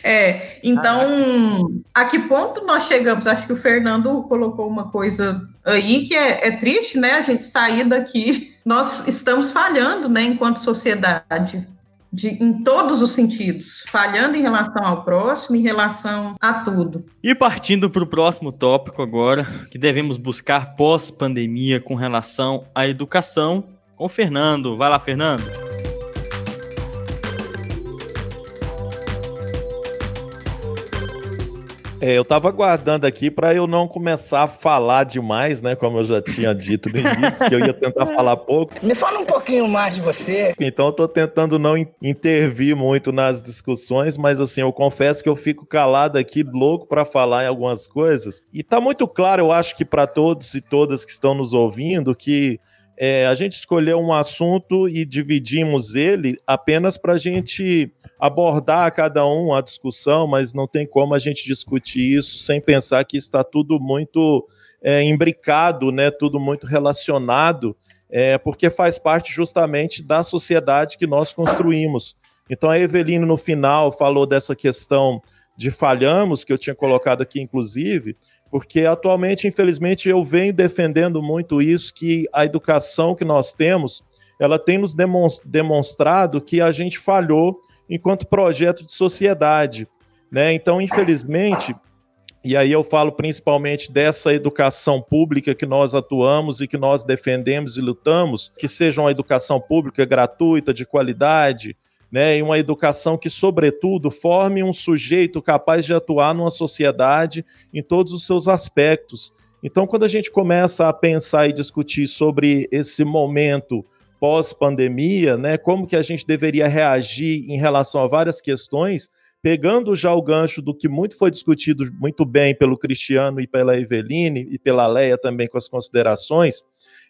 É, então, a que ponto nós chegamos? Acho que o Fernando colocou uma coisa aí que é, é, triste, né? A gente sair daqui. Nós estamos falhando, né, enquanto sociedade. De, em todos os sentidos, falhando em relação ao próximo, em relação a tudo. E partindo para o próximo tópico agora, que devemos buscar pós-pandemia com relação à educação, com o Fernando. Vai lá, Fernando. É, eu tava aguardando aqui para eu não começar a falar demais, né? Como eu já tinha dito no início, que eu ia tentar falar pouco. Me fala um pouquinho mais de você. Então eu tô tentando não intervir muito nas discussões, mas assim, eu confesso que eu fico calado aqui, louco para falar em algumas coisas. E tá muito claro, eu acho que para todos e todas que estão nos ouvindo, que é, a gente escolheu um assunto e dividimos ele apenas para a gente abordar cada um a discussão, mas não tem como a gente discutir isso sem pensar que está tudo muito é, imbricado, né, tudo muito relacionado, é, porque faz parte justamente da sociedade que nós construímos. Então a Evelina, no final, falou dessa questão de falhamos, que eu tinha colocado aqui, inclusive, porque atualmente, infelizmente, eu venho defendendo muito isso, que a educação que nós temos, ela tem nos demonstrado que a gente falhou enquanto projeto de sociedade, né? Então, infelizmente, e aí eu falo principalmente dessa educação pública que nós atuamos e que nós defendemos e lutamos, que seja uma educação pública gratuita, de qualidade, né, e uma educação que, sobretudo, forme um sujeito capaz de atuar numa sociedade em todos os seus aspectos. Então, quando a gente começa a pensar e discutir sobre esse momento pós-pandemia, né, como que a gente deveria reagir em relação a várias questões, pegando já o gancho do que muito foi discutido muito bem pelo Cristiano e pela Eveline e pela Leia também com as considerações,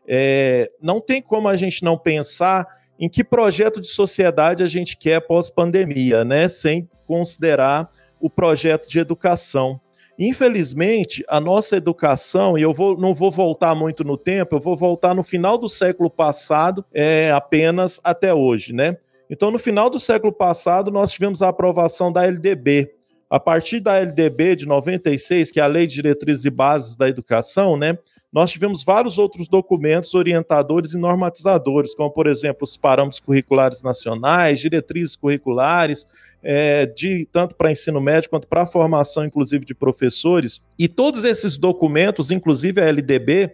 é, não tem como a gente não pensar em que projeto de sociedade a gente quer pós-pandemia, né? Sem considerar o projeto de educação. Infelizmente, a nossa educação, e eu vou, não vou voltar muito no tempo, eu vou voltar no final do século passado, é, apenas até hoje, né? Então, no final do século passado, nós tivemos a aprovação da LDB, a partir da LDB de 96, que é a Lei de Diretrizes e Bases da Educação, né, nós tivemos vários outros documentos orientadores e normatizadores, como, por exemplo, os parâmetros curriculares nacionais, diretrizes curriculares, é, de tanto para ensino médio quanto para formação, inclusive, de professores. E todos esses documentos, inclusive a LDB,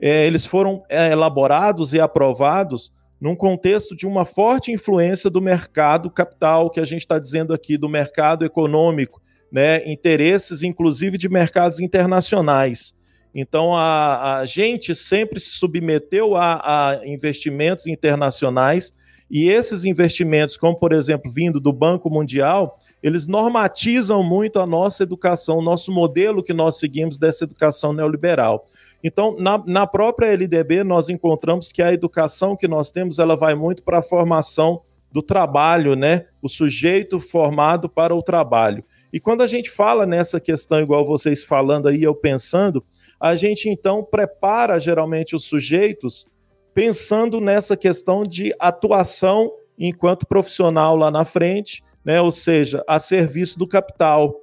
é, eles foram é, elaborados e aprovados num contexto de uma forte influência do mercado capital, que a gente está dizendo aqui, do mercado econômico, né, interesses, inclusive, de mercados internacionais. Então, a, a gente sempre se submeteu a, a investimentos internacionais e esses investimentos, como por exemplo vindo do Banco Mundial, eles normatizam muito a nossa educação, o nosso modelo que nós seguimos dessa educação neoliberal. Então, na, na própria LDB, nós encontramos que a educação que nós temos, ela vai muito para a formação do trabalho, né? O sujeito formado para o trabalho. E quando a gente fala nessa questão, igual vocês falando aí, eu pensando, a gente então prepara geralmente os sujeitos pensando nessa questão de atuação enquanto profissional lá na frente, né? Ou seja, a serviço do capital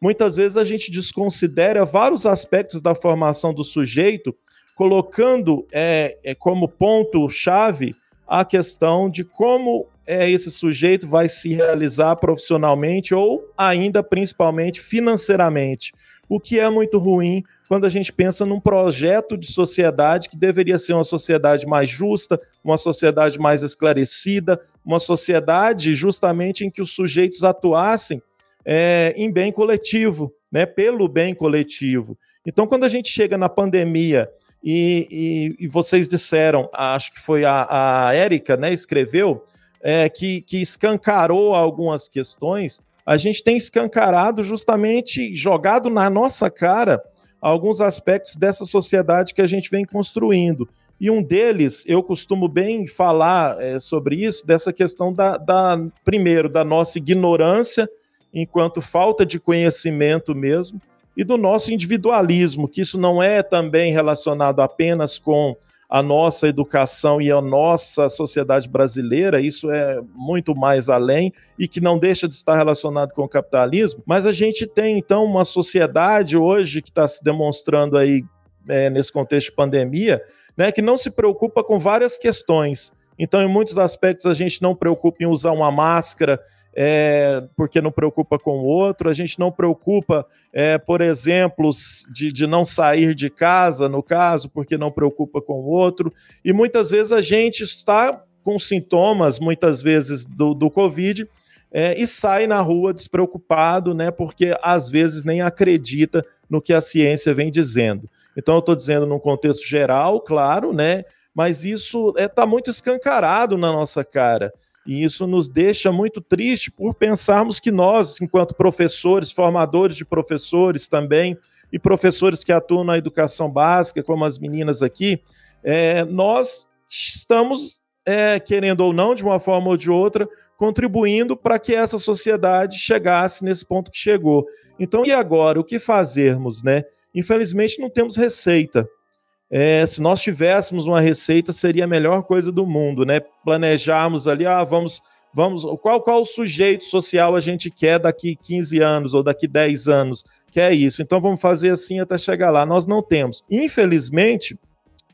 muitas vezes a gente desconsidera vários aspectos da formação do sujeito, colocando é, é como ponto-chave a questão de como é, esse sujeito vai se realizar profissionalmente ou ainda principalmente financeiramente, o que é muito ruim quando a gente pensa num projeto de sociedade que deveria ser uma sociedade mais justa, uma sociedade mais esclarecida, uma sociedade justamente em que os sujeitos atuassem é, em bem coletivo, né, pelo bem coletivo. Então, quando a gente chega na pandemia e, e, e vocês disseram, acho que foi a, a Érica, né, escreveu, é, que, que escancarou algumas questões, a gente tem escancarado justamente, jogado na nossa cara alguns aspectos dessa sociedade que a gente vem construindo. E um deles, eu costumo bem falar é, sobre isso, dessa questão da, da, primeiro, da nossa ignorância enquanto falta de conhecimento mesmo, e do nosso individualismo, que isso não é também relacionado apenas com a nossa educação e a nossa sociedade brasileira, isso é muito mais além e que não deixa de estar relacionado com o capitalismo, mas a gente tem então uma sociedade hoje que está se demonstrando aí é, nesse contexto de pandemia, né, que não se preocupa com várias questões. Então, em muitos aspectos, a gente não preocupa em usar uma máscara, é, porque não preocupa com o outro, a gente não preocupa, é, por exemplo, de, de não sair de casa, no caso, porque não preocupa com o outro, e muitas vezes a gente está com sintomas, muitas vezes, do, do Covid, é, e sai na rua despreocupado, né? Porque às vezes nem acredita no que a ciência vem dizendo. Então, eu estou dizendo num contexto geral, claro, né? Mas isso está é, tá muito escancarado na nossa cara. E isso nos deixa muito triste por pensarmos que nós, enquanto professores, formadores de professores também, e professores que atuam na educação básica, como as meninas aqui, é, nós estamos, é, querendo ou não, de uma forma ou de outra, contribuindo para que essa sociedade chegasse nesse ponto que chegou. Então, e agora? O que fazermos, né? Infelizmente, não temos receita. É, se nós tivéssemos uma receita, seria a melhor coisa do mundo, né? Planejarmos ali, ah, vamos, vamos, qual, qual sujeito social a gente quer daqui 15 anos ou daqui 10 anos, que é isso. Então vamos fazer assim até chegar lá. Nós não temos. Infelizmente,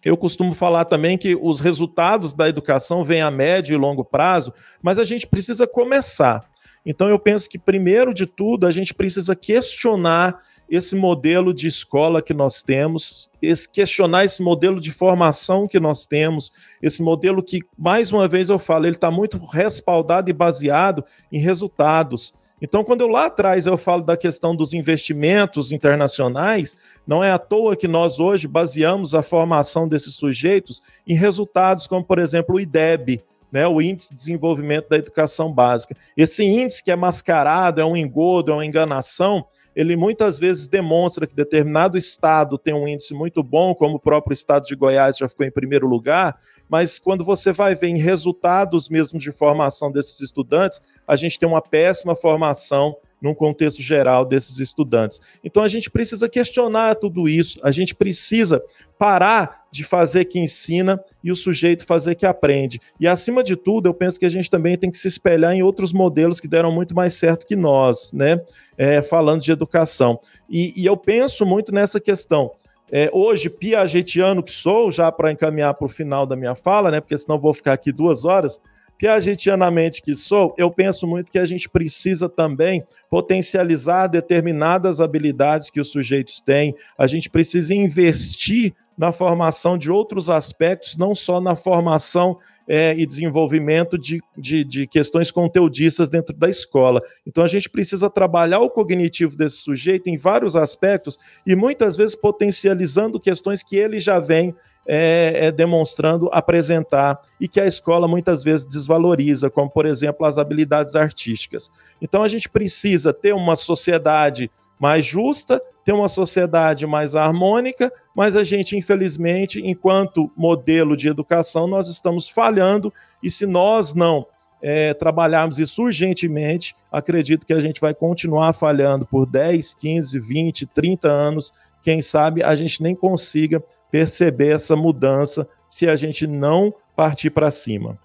eu costumo falar também que os resultados da educação vêm a médio e longo prazo, mas a gente precisa começar. Então eu penso que primeiro de tudo a gente precisa questionar esse modelo de escola que nós temos, esse, questionar esse modelo de formação que nós temos, esse modelo que, mais uma vez eu falo, ele está muito respaldado e baseado em resultados. Então, quando eu lá atrás eu falo da questão dos investimentos internacionais, não é à toa que nós hoje baseamos a formação desses sujeitos em resultados como, por exemplo, o IDEB, né, o Índice de Desenvolvimento da Educação Básica. Esse índice que é mascarado, é um engodo, é uma enganação, ele muitas vezes demonstra que determinado estado tem um índice muito bom, como o próprio estado de Goiás já ficou em primeiro lugar, mas quando você vai ver em resultados mesmo de formação desses estudantes, a gente tem uma péssima formação num contexto geral desses estudantes. Então a gente precisa questionar tudo isso, a gente precisa parar de fazer que ensina e o sujeito fazer que aprende. E acima de tudo, eu penso que a gente também tem que se espelhar em outros modelos que deram muito mais certo que nós, né? É, falando de educação. E, e eu penso muito nessa questão. É, hoje, piagetiano que sou, já para encaminhar para o final da minha fala, né? Porque senão vou ficar aqui duas horas piagetianamente que sou, eu penso muito que a gente precisa também potencializar determinadas habilidades que os sujeitos têm, a gente precisa investir na formação de outros aspectos, não só na formação é, e desenvolvimento de, de, de, questões conteudistas dentro da escola. Então a gente precisa trabalhar o cognitivo desse sujeito em vários aspectos e muitas vezes potencializando questões que ele já vem é, é, demonstrando apresentar e que a escola muitas vezes desvaloriza, como por exemplo as habilidades artísticas. Então a gente precisa ter uma sociedade mais justa, ter uma sociedade mais harmônica, mas a gente, infelizmente, enquanto modelo de educação, nós estamos falhando, e se nós não é, trabalharmos isso urgentemente, acredito que a gente vai continuar falhando por 10, 15, 20, 30 anos, quem sabe a gente nem consiga perceber essa mudança se a gente não partir para cima.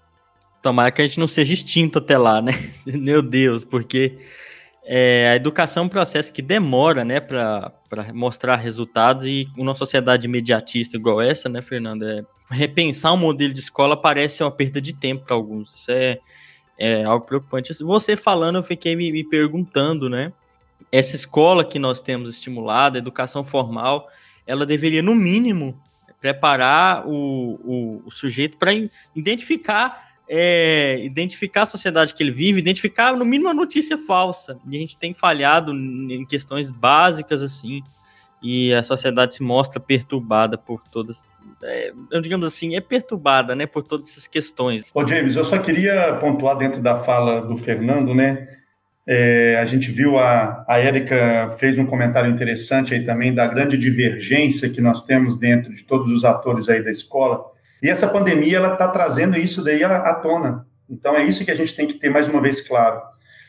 Tomara que a gente não seja extinto até lá, né? Meu Deus, porque é, a educação é um processo que demora, né, para mostrar resultados e uma sociedade imediatista igual essa, né, Fernando? É, repensar um modelo de escola parece uma perda de tempo para alguns. Isso é, é, algo preocupante. Você falando, eu fiquei me, me perguntando, né? Essa escola que nós temos estimulada, educação formal, ela deveria, no mínimo, preparar o, o, o sujeito para identificar é, identificar a sociedade que ele vive, identificar, no mínimo, a notícia falsa. E a gente tem falhado em questões básicas, assim, e a sociedade se mostra perturbada por todas, é, digamos assim, é perturbada, né, por todas essas questões. Ô, James, eu só queria pontuar dentro da fala do Fernando, né, é, a gente viu a, a Érica fez um comentário interessante aí também da grande divergência que nós temos dentro de todos os atores aí da escola. E essa pandemia ela está trazendo isso daí à, à, tona. Então é isso que a gente tem que ter mais uma vez claro.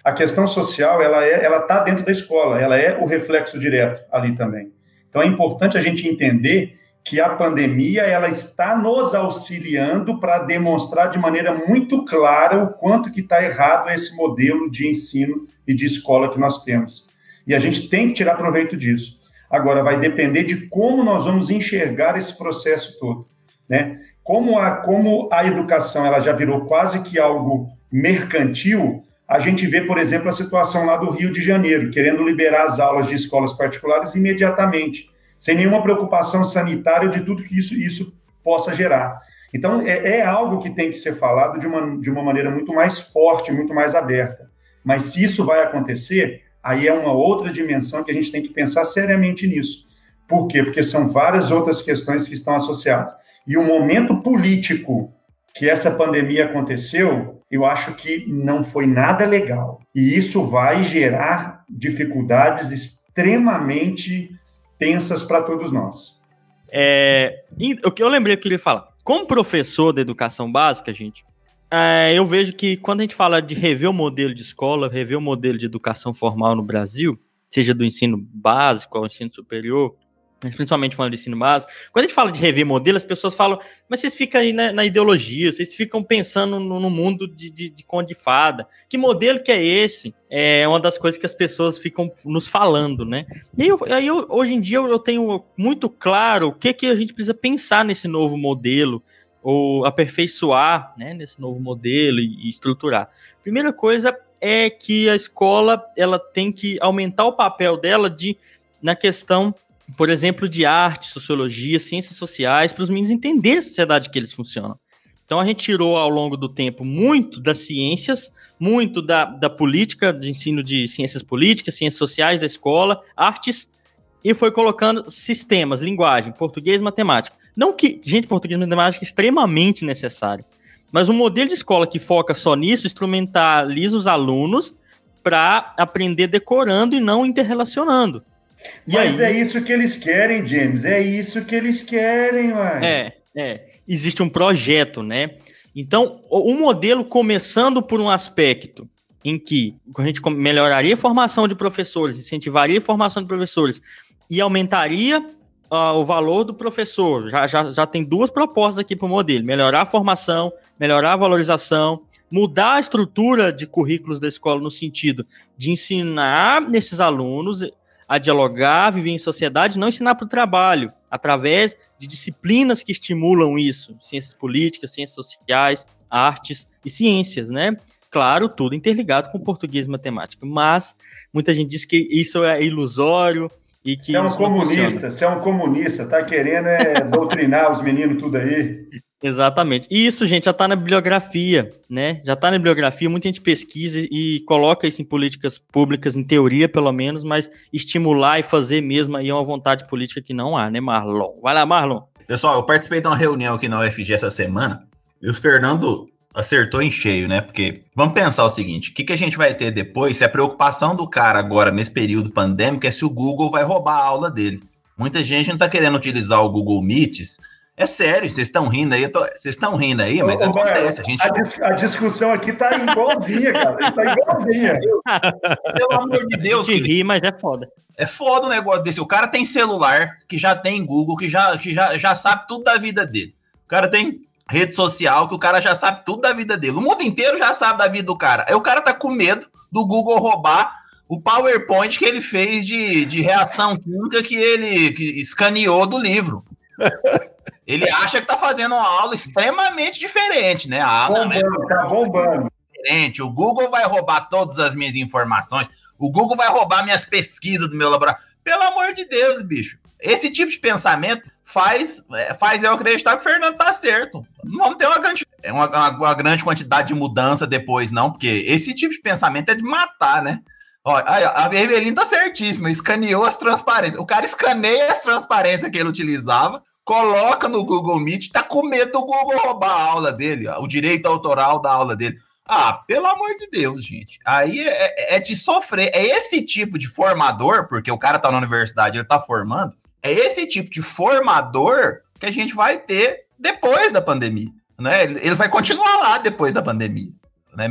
A questão social ela é, ela está dentro da escola, ela é o reflexo direto ali também. Então é importante a gente entender que a pandemia ela está nos auxiliando para demonstrar de maneira muito clara o quanto que está errado esse modelo de ensino e de escola que nós temos. E a gente tem que tirar proveito disso. Agora, vai depender de como nós vamos enxergar esse processo todo. Né? Como, a, como a educação ela já virou quase que algo mercantil, a gente vê, por exemplo, a situação lá do Rio de Janeiro, querendo liberar as aulas de escolas particulares imediatamente sem nenhuma preocupação sanitária de tudo que isso, isso possa gerar. Então, é, é, algo que tem que ser falado de uma, de uma maneira muito mais forte, muito mais aberta. Mas se isso vai acontecer, aí é uma outra dimensão que a gente tem que pensar seriamente nisso. Por quê? Porque são várias outras questões que estão associadas. E o momento político que essa pandemia aconteceu, eu acho que não foi nada legal. E isso vai gerar dificuldades extremamente tensas para todos nós. É, o que eu lembrei que queria falar. Como professor da educação básica, gente, é, eu vejo que quando a gente fala de rever o modelo de escola, rever o modelo de educação formal no Brasil, seja do ensino básico ao ensino superior, principalmente falando de ensino básico, quando a gente fala de rever modelo, as pessoas falam, mas vocês ficam aí na, na ideologia, vocês ficam pensando no, no mundo de, de, de conde de fada. Que modelo que é esse? É uma das coisas que as pessoas ficam nos falando, né? E aí, eu, aí eu, hoje em dia eu, eu tenho muito claro o que, que a gente precisa pensar nesse novo modelo, ou aperfeiçoar né, nesse novo modelo e, e estruturar. Primeira coisa é que a escola ela tem que aumentar o papel dela de na questão por exemplo, de arte, sociologia, ciências sociais, para os meninos entenderem a sociedade que eles funcionam. Então a gente tirou ao longo do tempo muito das ciências, muito da, da política, de ensino de ciências políticas, ciências sociais da escola, artes, e foi colocando sistemas, linguagem, português, matemática. Não que, gente, português e matemática é extremamente necessário, mas um modelo de escola que foca só nisso instrumentaliza os alunos para aprender decorando e não interrelacionando. E Mas aí... é isso que eles querem, James. É isso que eles querem, ué. É, é. Existe um projeto, né? Então, o modelo começando por um aspecto em que a gente melhoraria a formação de professores, incentivaria a formação de professores e aumentaria uh, o valor do professor. Já, já, já tem duas propostas aqui para o modelo: melhorar a formação, melhorar a valorização, mudar a estrutura de currículos da escola no sentido de ensinar nesses alunos a dialogar, viver em sociedade, não ensinar para o trabalho, através de disciplinas que estimulam isso, ciências políticas, ciências sociais, artes e ciências, né? Claro, tudo interligado com português e matemática, mas muita gente diz que isso é ilusório, e que você é um comunista, você é um comunista, tá querendo é, doutrinar os meninos tudo aí. Exatamente. E isso, gente, já está na bibliografia, né? Já está na bibliografia, muita gente pesquisa e coloca isso em políticas públicas, em teoria, pelo menos, mas estimular e fazer mesmo aí é uma vontade política que não há, né, Marlon? Vai lá, Marlon. Pessoal, eu participei de uma reunião aqui na UFG essa semana e o Fernando acertou em cheio, né? Porque vamos pensar o seguinte: o que, que a gente vai ter depois se a preocupação do cara agora, nesse período pandêmico, é se o Google vai roubar a aula dele? Muita gente não está querendo utilizar o Google Meets é sério, vocês estão rindo aí, vocês estão rindo aí, mas Ô, acontece. A, gente... a, dis a, discussão aqui tá igualzinha, cara. Tá igualzinha. Pelo amor de Deus. Que ri, mas é foda. É foda o um negócio desse. O cara tem celular, que já tem Google, que já, que já, já sabe tudo da vida dele. O cara tem rede social, que o cara já sabe tudo da vida dele. O mundo inteiro já sabe da vida do cara. Aí o cara tá com medo do Google roubar o PowerPoint que ele fez de, de reação química que ele que escaneou do livro. Ele acha que tá fazendo uma aula extremamente diferente, né? A aula bombando, tá bombando. Diferente. O Google vai roubar todas as minhas informações. O Google vai roubar minhas pesquisas do meu laboratório. Pelo amor de Deus, bicho. Esse tipo de pensamento faz, é, faz eu acreditar que o Fernando tá certo. Não vamos ter uma grande, é uma, uma grande quantidade de mudança depois, não, porque esse tipo de pensamento é de matar, né? Ó, a Evelyn tá certíssima, escaneou as transparências. O cara escaneia as transparências que ele utilizava, coloca no Google Meet, tá com medo do Google roubar a aula dele, ó, o direito autoral da aula dele. Ah, pelo amor de Deus, gente. Aí é, é, é de sofrer. É esse tipo de formador, porque o cara tá na universidade, ele tá formando. É esse tipo de formador que a gente vai ter depois da pandemia. Né? Ele vai continuar lá depois da pandemia. Né?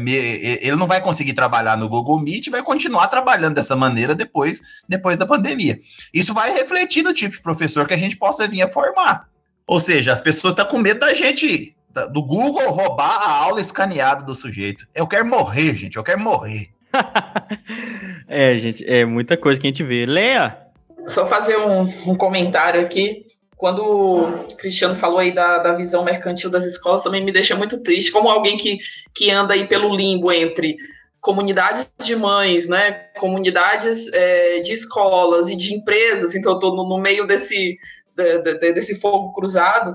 Ele não vai conseguir trabalhar no Google Meet e vai continuar trabalhando dessa maneira depois, depois da pandemia. Isso vai refletir no tipo de professor que a gente possa vir a formar. Ou seja, as pessoas estão com medo da gente, do Google, roubar a aula escaneada do sujeito. Eu quero morrer, gente, eu quero morrer. é, gente, é muita coisa que a gente vê. Leia! Só fazer um, um comentário aqui quando o Cristiano falou aí da, da visão mercantil das escolas, também me deixa muito triste, como alguém que, que anda aí pelo limbo entre comunidades de mães, né, comunidades é, de escolas e de empresas, então eu estou no, no, meio desse, de, de, desse fogo cruzado,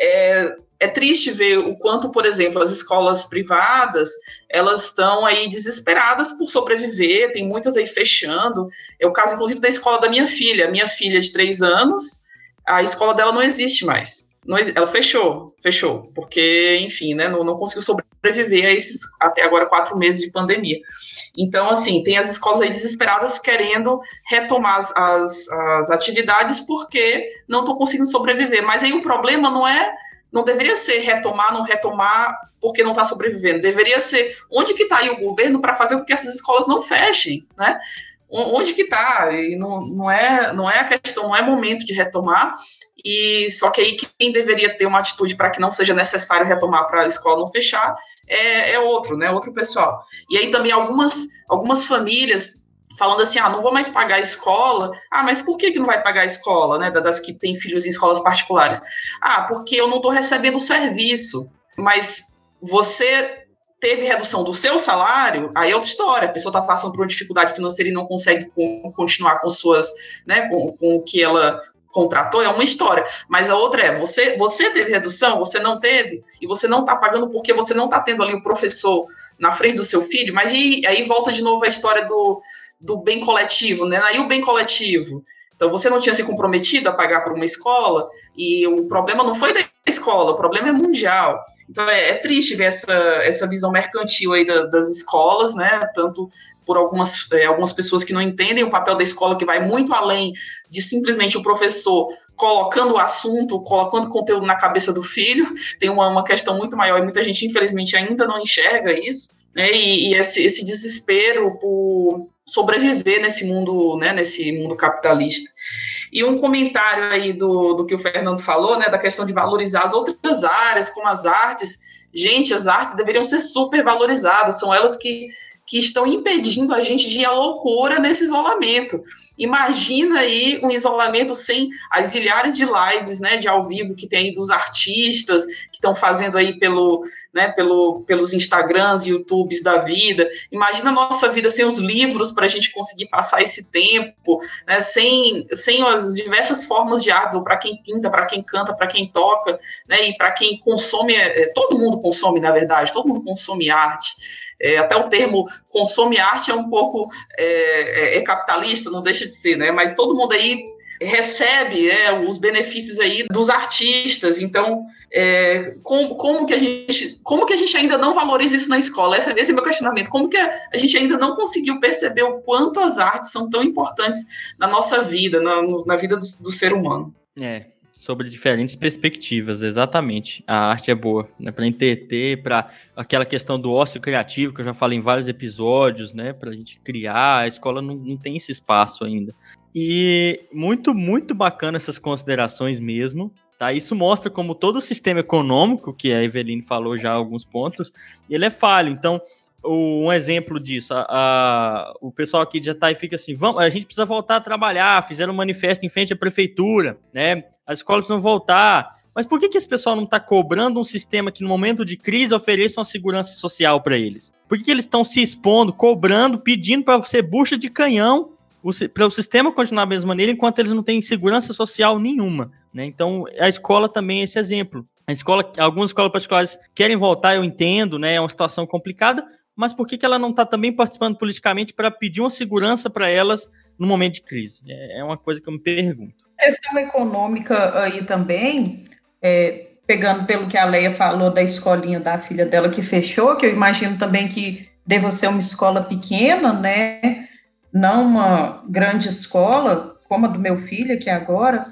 é, é triste ver o quanto, por exemplo, as escolas privadas, elas estão aí desesperadas por sobreviver, tem muitas aí fechando, é o caso, inclusive, da escola da minha filha, minha filha de três anos, a escola dela não existe mais. Não, ela fechou, fechou, porque, enfim, né, não, não conseguiu sobreviver a esses, até agora, quatro meses de pandemia. Então, assim, tem as escolas aí desesperadas querendo retomar as, as, as atividades porque não estão conseguindo sobreviver. Mas aí o problema não é, não deveria ser retomar, não retomar porque não está sobrevivendo. Deveria ser onde que está aí o governo para fazer com que essas escolas não fechem, né? Onde que está? E não, não, é, não é a questão, não é momento de retomar, e só que aí quem deveria ter uma atitude para que não seja necessário retomar para a escola não fechar é, é, outro, né? Outro pessoal. E aí também algumas, algumas famílias falando assim, ah, não vou mais pagar a escola. Ah, mas por que, que não vai pagar a escola, né? Das que têm filhos em escolas particulares. Ah, porque eu não estou recebendo serviço. Mas você teve redução do seu salário, aí é outra história. A pessoa está passando por uma dificuldade financeira e não consegue continuar com suas, né, com, com o que ela contratou, é uma história. Mas a outra é, você, você teve redução, você não teve, e você não está pagando porque você não está tendo ali o professor na frente do seu filho, mas e, aí volta de novo a história do, do bem coletivo, né? Aí o bem coletivo. Então você não tinha se comprometido a pagar para uma escola, e o problema não foi da escola, o problema é mundial. Então é, é, triste ver essa, essa visão mercantil aí da, das escolas, né? Tanto por algumas, é, algumas pessoas que não entendem o papel da escola, que vai muito além de simplesmente o professor colocando o assunto, colocando conteúdo na cabeça do filho. Tem uma, uma questão muito maior e muita gente, infelizmente, ainda não enxerga isso. né, e, e esse, esse, desespero por sobreviver nesse mundo, né, nesse mundo capitalista. E um comentário aí do, do que o Fernando falou, né, da questão de valorizar as outras áreas, como as artes. Gente, as artes deveriam ser super valorizadas, são elas que, que estão impedindo a gente de ir à loucura nesse isolamento. Imagina aí um isolamento sem as milhares de lives, né, de ao vivo que tem aí dos artistas que estão fazendo aí pelo, né, pelo, pelos Instagrams e YouTubes da vida. Imagina a nossa vida sem os livros para a gente conseguir passar esse tempo, né, sem, sem as diversas formas de artes, ou para quem pinta, para quem canta, para quem toca, né, e para quem consome, é, todo mundo consome, na verdade, todo mundo consome arte. É, até o termo consome arte é um pouco é, é, é, capitalista, não deixa de ser, né? Mas todo mundo aí recebe é, os benefícios aí dos artistas. Então, é, como, como, que a gente, como que a gente ainda não valoriza isso na escola? Esse, esse é meu questionamento. Como que a gente ainda não conseguiu perceber o quanto as artes são tão importantes na nossa vida, na, na vida do, do ser humano? É, sobre diferentes perspectivas, exatamente. A arte é boa, né? Para entreter, para aquela questão do ócio criativo que eu já falei em vários episódios, né? Para a gente criar, a escola não, não tem esse espaço ainda. E muito, muito bacana essas considerações mesmo. Tá? Isso mostra como todo o sistema econômico, que a Eveline falou já alguns pontos, ele é falho. Então, um exemplo disso, a, a, o pessoal aqui já tá e fica assim, vamos, a gente precisa voltar a trabalhar, fizeram um manifesto em frente à prefeitura, né? As escolas precisam voltar. Mas por que, que esse pessoal não está cobrando um sistema que, no momento de crise, ofereça uma segurança social para eles? Por que, que eles estão se expondo, cobrando, pedindo para ser bucha de canhão para o sistema continuar da mesma maneira, enquanto eles não têm segurança social nenhuma? Né? Então, a escola também é esse exemplo. A escola, algumas escolas particulares querem voltar, eu entendo, né? É uma situação complicada, mas por que, que ela não está também participando politicamente para pedir uma segurança para elas no momento de crise? É, é uma coisa que eu me pergunto. A questão econômica aí também, é, pegando pelo que a Leia falou da escolinha da filha dela que fechou, que eu imagino também que deva ser uma escola pequena, né? Não uma grande escola, como a do meu filho aqui agora.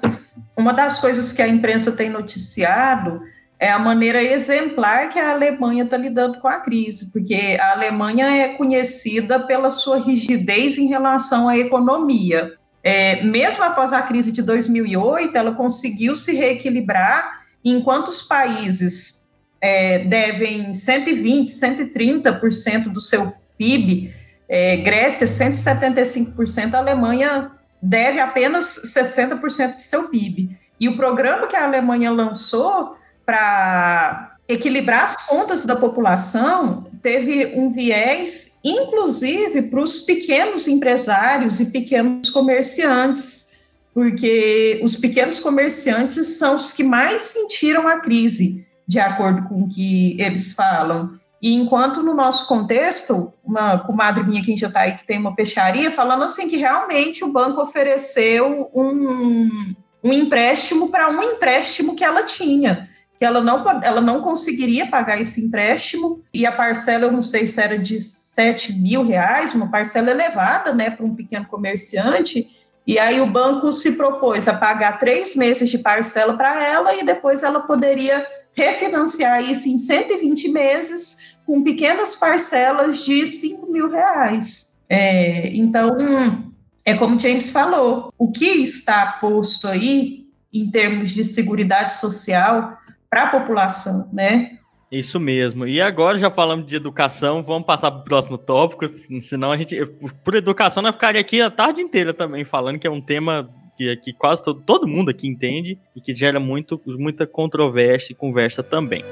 Uma das coisas que a imprensa tem noticiado é a maneira exemplar que a Alemanha está lidando com a crise, porque a Alemanha é conhecida pela sua rigidez em relação à economia. É, mesmo após a crise de 2008, ela conseguiu se reequilibrar, enquanto os países é, devem 120%, 130% do seu PIB, é, Grécia 175%, a Alemanha deve apenas 60% do seu PIB. E o programa que a Alemanha lançou para equilibrar as contas da população, teve um viés, inclusive, para os pequenos empresários e pequenos comerciantes, porque os pequenos comerciantes são os que mais sentiram a crise, de acordo com o que eles falam. E enquanto no nosso contexto, uma comadre minha que já está aí, que tem uma peixaria, falando assim que realmente o banco ofereceu um, um empréstimo para um empréstimo que ela tinha que ela não, ela não conseguiria pagar esse empréstimo, e a parcela, eu não sei se era de 7 mil reais, uma parcela elevada, né, para um pequeno comerciante, e aí o banco se propôs a pagar três meses de parcela para ela, e depois ela poderia refinanciar isso em 120 meses, com pequenas parcelas de 5 mil reais. É, então, é como James falou, o que está posto aí, em termos de seguridade social, para a população, né? Isso mesmo. E agora já falamos de educação, vamos passar para o próximo tópico, senão a gente, por educação, nós ficaria aqui a tarde inteira também falando que é um tema que, que quase todo, todo mundo aqui entende e que gera muito, muita controvérsia e conversa também.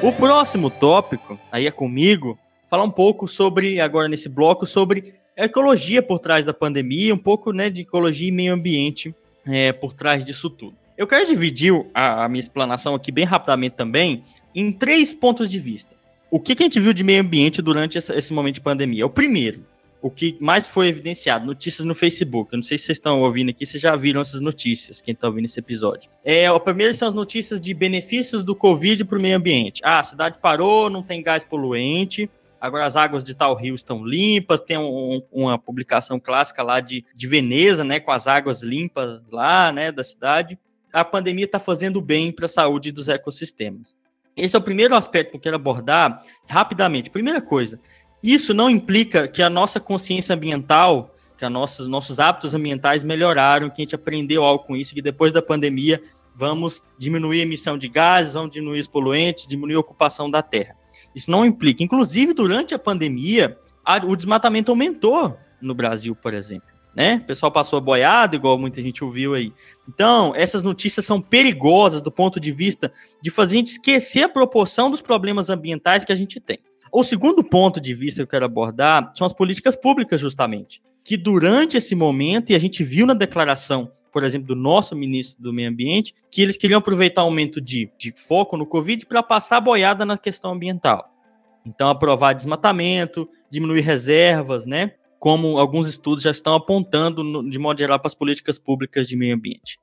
O próximo tópico, aí é comigo, falar um pouco sobre, agora nesse bloco, sobre ecologia por trás da pandemia, um pouco né, de ecologia e meio ambiente é, por trás disso tudo. Eu quero dividir a, a, minha explanação aqui bem rapidamente também em três pontos de vista. O que, que a gente viu de meio ambiente durante essa, esse momento de pandemia? O primeiro, o que mais foi evidenciado, notícias no Facebook. Eu não sei se vocês estão ouvindo aqui, vocês já viram essas notícias, quem está ouvindo esse episódio. É, o primeiro são as notícias de benefícios do Covid para o meio ambiente. Ah, a cidade parou, não tem gás poluente, Agora as águas de tal rio estão limpas, tem um, uma publicação clássica lá de, de Veneza, né, com as águas limpas lá, né, da cidade. a pandemia está fazendo bem para a saúde dos ecossistemas. Esse é o primeiro aspecto que eu quero abordar rapidamente. Primeira coisa, isso não implica que a nossa consciência ambiental, que a nossos, nossos hábitos ambientais melhoraram, que a gente aprendeu algo com isso, que depois da pandemia vamos diminuir a emissão de gases, vamos diminuir os poluentes, diminuir a ocupação da terra. Isso não implica. Inclusive, durante a pandemia, a, o desmatamento aumentou no Brasil, por exemplo. Né? O pessoal passou a boiada, igual muita gente ouviu aí. Então, essas notícias são perigosas do ponto de vista de fazer a gente esquecer a proporção dos problemas ambientais que a gente tem. O segundo ponto de vista que eu quero abordar são as políticas públicas, justamente. Que durante esse momento, e a gente viu na declaração, por exemplo, do nosso ministro do Meio Ambiente, que eles queriam aproveitar o aumento de, de foco no Covid para passar boiada na questão ambiental. Então, aprovar desmatamento, diminuir reservas, né? como alguns estudos já estão apontando, no, de modo geral, para as políticas públicas de meio ambiente.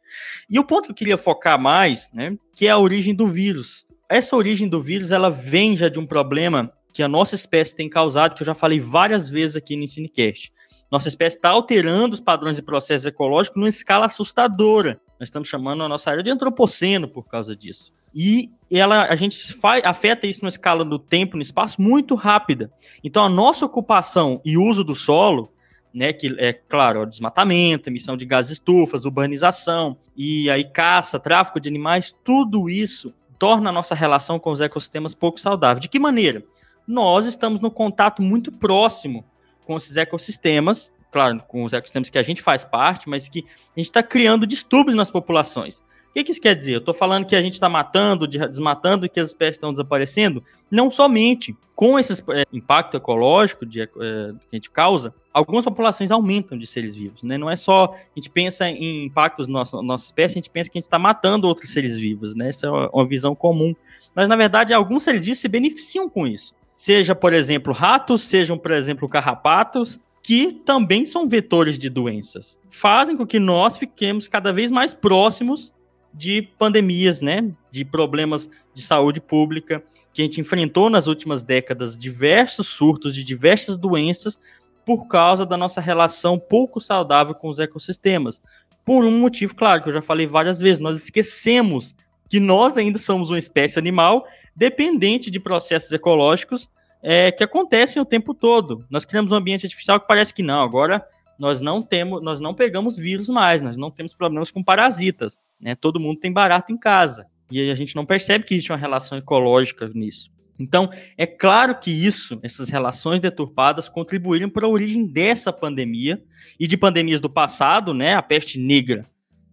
E o ponto que eu queria focar mais, né, que é a origem do vírus. Essa origem do vírus, ela vem já de um problema que a nossa espécie tem causado, que eu já falei várias vezes aqui no Ensinecast. Nossa espécie está alterando os padrões de processo ecológico numa escala assustadora. Nós estamos chamando a nossa área de antropoceno por causa disso. E ela, a gente faz, afeta isso na escala do tempo, no espaço, muito rápida. Então, a nossa ocupação e uso do solo, né, que é claro, o desmatamento, emissão de gases estufas, urbanização e aí caça, tráfico de animais, tudo isso torna a nossa relação com os ecossistemas pouco saudável. De que maneira? Nós estamos no contato muito próximo com esses ecossistemas, claro, com os ecossistemas que a gente faz parte, mas que a gente está criando distúrbios nas populações. O que, que isso quer dizer? Eu estou falando que a gente está matando, desmatando e que as espécies estão desaparecendo? Não somente. Com esse é, impacto ecológico de, é, que a gente causa, algumas populações aumentam de seres vivos. Né? Não é só a gente pensa em impactos na nossa, nossa espécie, a gente pensa que a gente está matando outros seres vivos. Né? Essa é uma visão comum. Mas, na verdade, alguns seres vivos se beneficiam com isso. Seja, por exemplo, ratos, sejam, por exemplo, carrapatos, que também são vetores de doenças. Fazem com que nós fiquemos cada vez mais próximos de pandemias, né? De problemas de saúde pública, que a gente enfrentou nas últimas décadas diversos surtos de diversas doenças por causa da nossa relação pouco saudável com os ecossistemas. Por um motivo, claro, que eu já falei várias vezes, nós esquecemos que nós ainda somos uma espécie animal dependente de processos ecológicos é, que acontecem o tempo todo. Nós criamos um ambiente artificial que parece que não, agora nós não temos, nós não pegamos vírus mais, nós não temos problemas com parasitas, né? Todo mundo tem barato em casa. E a gente não percebe que existe uma relação ecológica nisso. Então, é claro que isso, essas relações deturpadas, contribuíram para a origem dessa pandemia e de pandemias do passado, né? A peste negra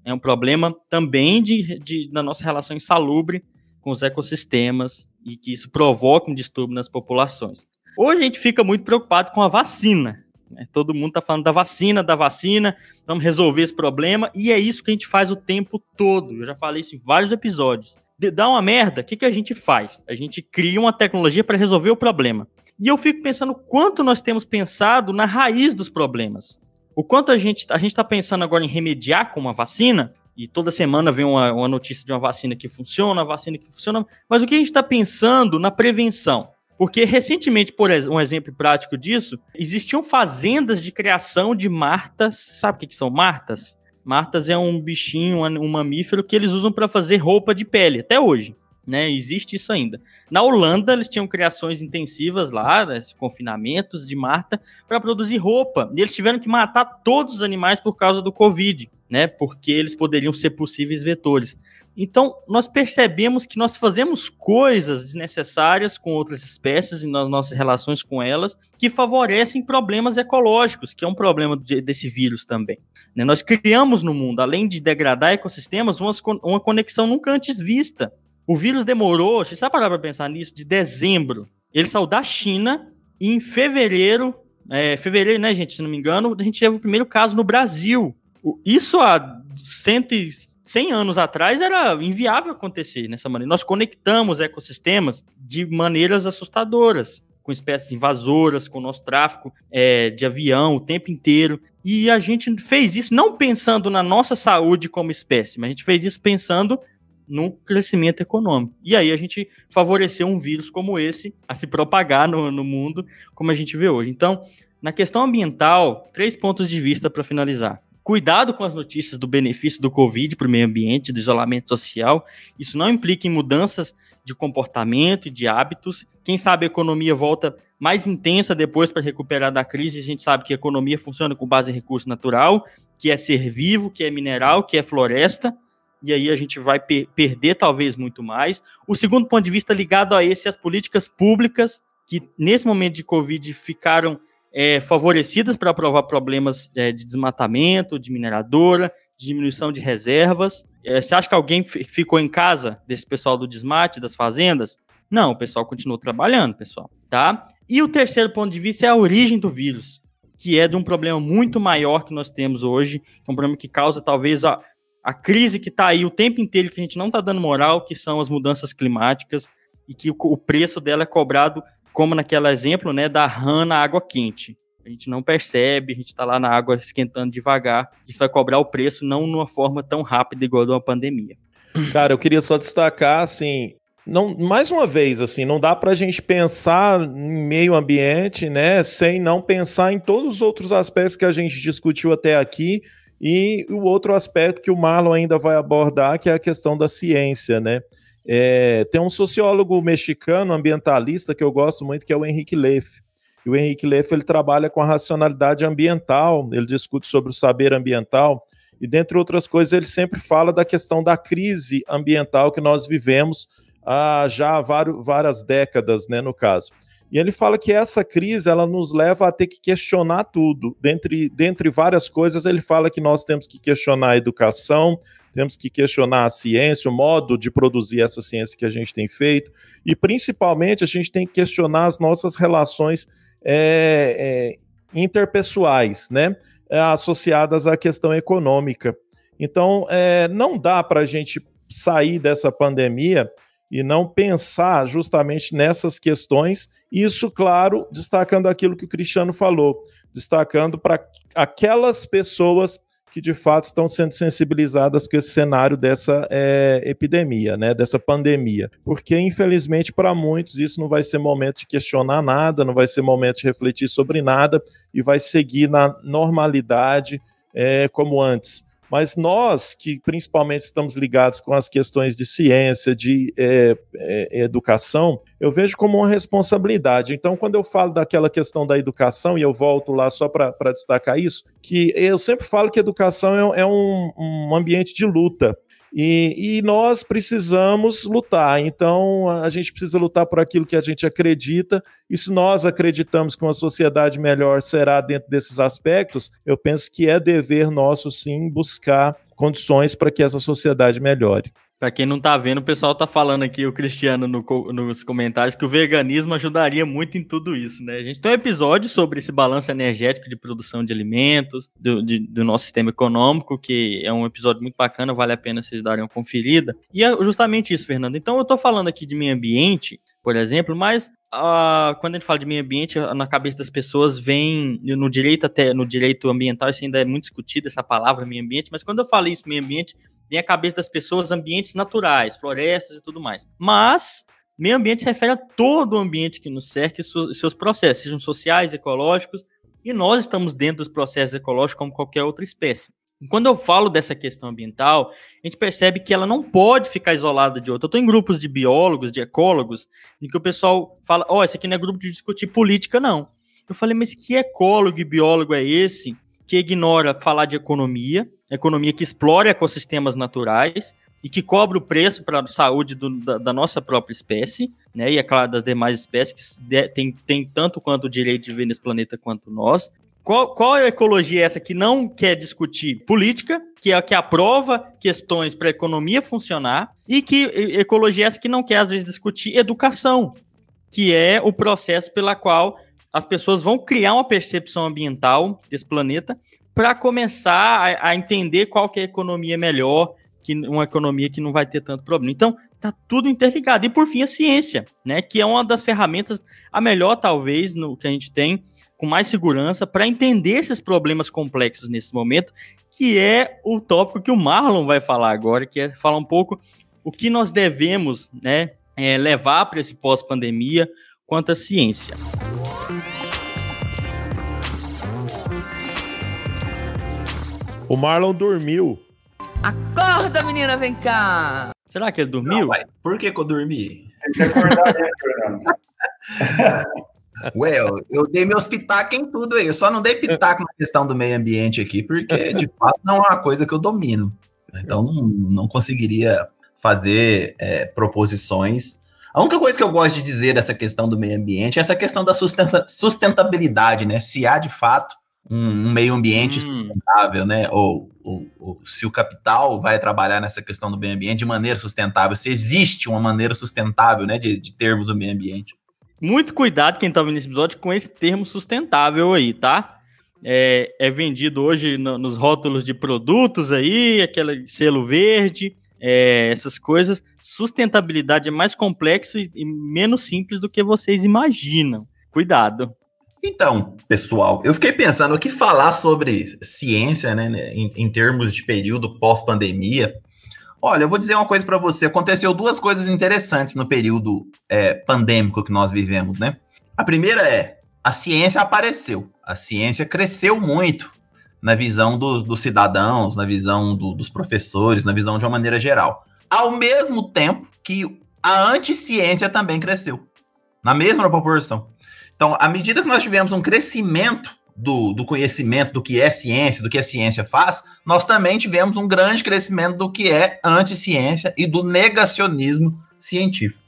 é um problema também de, de, da nossa relação insalubre com os ecossistemas e que isso provoca um distúrbio nas populações. Hoje a gente fica muito preocupado com a vacina, né? Todo mundo está falando da vacina, da vacina, vamos resolver esse problema, e é isso que a gente faz o tempo todo. Eu já falei isso em vários episódios. De, dá uma merda, o que, que a gente faz? A gente cria uma tecnologia para resolver o problema. E eu fico pensando quanto nós temos pensado na raiz dos problemas. O quanto a gente a está pensando agora em remediar com uma vacina, e toda semana vem uma, uma notícia de uma vacina que funciona, uma vacina que funciona, mas o que a gente está pensando na prevenção? Porque recentemente, por um exemplo prático disso, existiam fazendas de criação de martas. Sabe o que, são martas? Martas é um bichinho, um mamífero que eles usam para fazer roupa de pele, até hoje. Né, existe isso ainda. Na Holanda, eles tinham criações intensivas lá, né, confinamentos de Marta, para produzir roupa. E eles tiveram que matar todos os animais por causa do Covid, né? Porque eles poderiam ser possíveis vetores. Então, nós percebemos que nós fazemos coisas desnecessárias com outras espécies e nas nossas relações com elas que favorecem problemas ecológicos, que é um problema de, desse vírus também. Né? Nós criamos no mundo, além de degradar ecossistemas, uma, uma conexão nunca antes vista. O vírus demorou, você sabe parar para pensar nisso, de dezembro. Ele saiu da China e em fevereiro, é, fevereiro, né, gente, se não me engano, a gente teve o primeiro caso no Brasil. Isso há cento 100 anos atrás era inviável acontecer nessa maneira. Nós conectamos ecossistemas de maneiras assustadoras, com espécies invasoras, com o nosso tráfico é, de avião o tempo inteiro. E a gente fez isso não pensando na nossa saúde como espécie, mas a gente fez isso pensando no crescimento econômico. E aí a gente favoreceu um vírus como esse a se propagar no, no mundo, como a gente vê hoje. Então, na questão ambiental, três pontos de vista para finalizar. Cuidado com as notícias do benefício do Covid para o meio ambiente, do isolamento social. Isso não implica em mudanças de comportamento e de hábitos. Quem sabe a economia volta mais intensa depois para recuperar da crise. A gente sabe que a economia funciona com base em recurso natural, que é ser vivo, que é mineral, que é floresta. E aí a gente vai per perder talvez muito mais. O segundo ponto de vista ligado a esse, as políticas públicas que nesse momento de Covid ficaram é, favorecidas para aprovar problemas é, de desmatamento, de mineradora, de diminuição de reservas. É, você acha que alguém ficou em casa desse pessoal do desmate, das fazendas? Não, o pessoal continuou trabalhando, pessoal, tá? E o terceiro ponto de vista é a origem do vírus, que é de um problema muito maior que nós temos hoje, que é um problema que causa talvez a, a crise que está aí o tempo inteiro, que a gente não está dando moral, que são as mudanças climáticas, e que o, o preço dela é cobrado como naquele exemplo, né, da rã na água quente. A gente não percebe, a gente está lá na água esquentando devagar. Isso vai cobrar o preço não numa forma tão rápida igual a de uma pandemia. Cara, eu queria só destacar, assim, não, mais uma vez, assim, não dá para a gente pensar em meio ambiente, né, sem não pensar em todos os outros aspectos que a gente discutiu até aqui e o outro aspecto que o Marlon ainda vai abordar, que é a questão da ciência, né. É, tem um sociólogo mexicano, ambientalista, que eu gosto muito, que é o Henrique Leff. E o Henrique Leff ele trabalha com a racionalidade ambiental, ele discute sobre o saber ambiental, e dentre outras coisas, ele sempre fala da questão da crise ambiental que nós vivemos há já vários, várias décadas, né, no caso. E ele fala que essa crise ela nos leva a ter que questionar tudo. Dentre, dentre várias coisas, ele fala que nós temos que questionar a educação, temos que questionar a ciência, o modo de produzir essa ciência que a gente tem feito, e principalmente a gente tem que questionar as nossas relações é, é, interpessoais, né? É, associadas à questão econômica. Então, é, não dá para a gente sair dessa pandemia e não pensar justamente nessas questões. Isso, claro, destacando aquilo que o Cristiano falou, destacando para aquelas pessoas que de fato estão sendo sensibilizadas com esse cenário dessa é, epidemia, né, dessa pandemia. Porque, infelizmente, para muitos, isso não vai ser momento de questionar nada, não vai ser momento de refletir sobre nada e vai seguir na normalidade é, como antes. Mas nós, que principalmente estamos ligados com as questões de ciência, de é, é, educação, eu vejo como uma responsabilidade. Então, quando eu falo daquela questão da educação, e eu volto lá só para destacar isso, que eu sempre falo que educação é, é um, um ambiente de luta. E, e, nós precisamos lutar. Então, a gente precisa lutar por aquilo que a gente acredita. E se nós acreditamos que uma sociedade melhor será dentro desses aspectos, eu penso que é dever nosso, sim, buscar condições para que essa sociedade melhore. Para quem não tá vendo, o pessoal tá falando aqui, o Cristiano, no, nos comentários, que o veganismo ajudaria muito em tudo isso, né? A gente tem um episódio sobre esse balanço energético de produção de alimentos, do, de, do nosso sistema econômico, que é um episódio muito bacana, vale a pena vocês darem uma conferida. E é justamente isso, Fernando. Então, eu tô falando aqui de meio ambiente, por exemplo, mas Uh, quando a gente fala de meio ambiente, na cabeça das pessoas vem no direito até no direito ambiental, isso ainda é muito discutido essa palavra meio ambiente, mas quando eu falo isso meio ambiente, vem a cabeça das pessoas ambientes naturais, florestas e tudo mais. Mas meio ambiente se refere a todo o ambiente que nos cerca e seus processos, sejam sociais, ecológicos, e nós estamos dentro dos processos ecológicos como qualquer outra espécie. Quando eu falo dessa questão ambiental, a gente percebe que ela não pode ficar isolada de outra. Eu estou em grupos de biólogos, de ecólogos, em que o pessoal fala: Ó, oh, esse aqui não é grupo de discutir política, não. Eu falei, mas que ecólogo e biólogo é esse que ignora falar de economia, economia que explora ecossistemas naturais e que cobra o preço para a saúde do, da, da, nossa própria espécie, né? E é claro, das demais espécies que tem, tem tanto quanto o direito de viver nesse planeta quanto nós. Qual, qual é ecologia essa que não quer discutir política, que é a que aprova questões para a economia funcionar, e que ecologia essa que não quer, às vezes, discutir educação, que é o processo pela qual as pessoas vão criar uma percepção ambiental desse planeta para começar a, a, entender qual que é a economia melhor, que uma economia que não vai ter tanto problema. Então, tá tudo interligado. E por fim, a ciência, né, que é uma das ferramentas, a melhor talvez, no que a gente tem, com mais segurança, para entender esses problemas complexos nesse momento, que é o tópico que o Marlon vai falar agora, que é falar um pouco o que nós devemos né, é, levar para esse pós-pandemia quanto à ciência. O Marlon dormiu. Acorda, menina, vem cá. Será que ele dormiu? Não, ué, por que, que eu dormi? Tem que acordar, né, Fernando? Ué, eu, eu dei meus pitacos em tudo aí. Eu só não dei pitaco na questão do meio ambiente aqui, porque de fato não é uma coisa que eu domino. Então não, não conseguiria fazer é, proposições. A única coisa que eu gosto de dizer dessa questão do meio ambiente é essa questão da sustenta sustentabilidade, né? Se há de fato um, um meio ambiente Hum. sustentável, né? Ou, ou- ou se o capital vai trabalhar nessa questão do meio ambiente de maneira sustentável, se existe uma maneira sustentável, né, de, de termos o meio ambiente. Muito cuidado quem tá vendo esse episódio com esse termo sustentável aí, tá? É, é vendido hoje no- nos rótulos de produtos aí, aquele selo verde, é, essas coisas. Sustentabilidade é mais complexo e, e menos simples do que vocês imaginam. Cuidado. Então, pessoal, eu fiquei pensando o que falar sobre ciência, né, né, em, em termos de período pós-pandemia. Olha, eu vou dizer uma coisa para você. Aconteceu duas coisas interessantes no período é, pandêmico que nós vivemos, né? A primeira é a ciência apareceu, a ciência cresceu muito na visão dos, dos cidadãos, na visão do- dos professores, na visão de uma maneira geral. Ao mesmo tempo que a anticiência também cresceu, na mesma proporção. Então, à medida que nós tivemos um crescimento do, do conhecimento do que é ciência, do que a ciência faz, nós também tivemos um grande crescimento do que é anticiência e do negacionismo científico.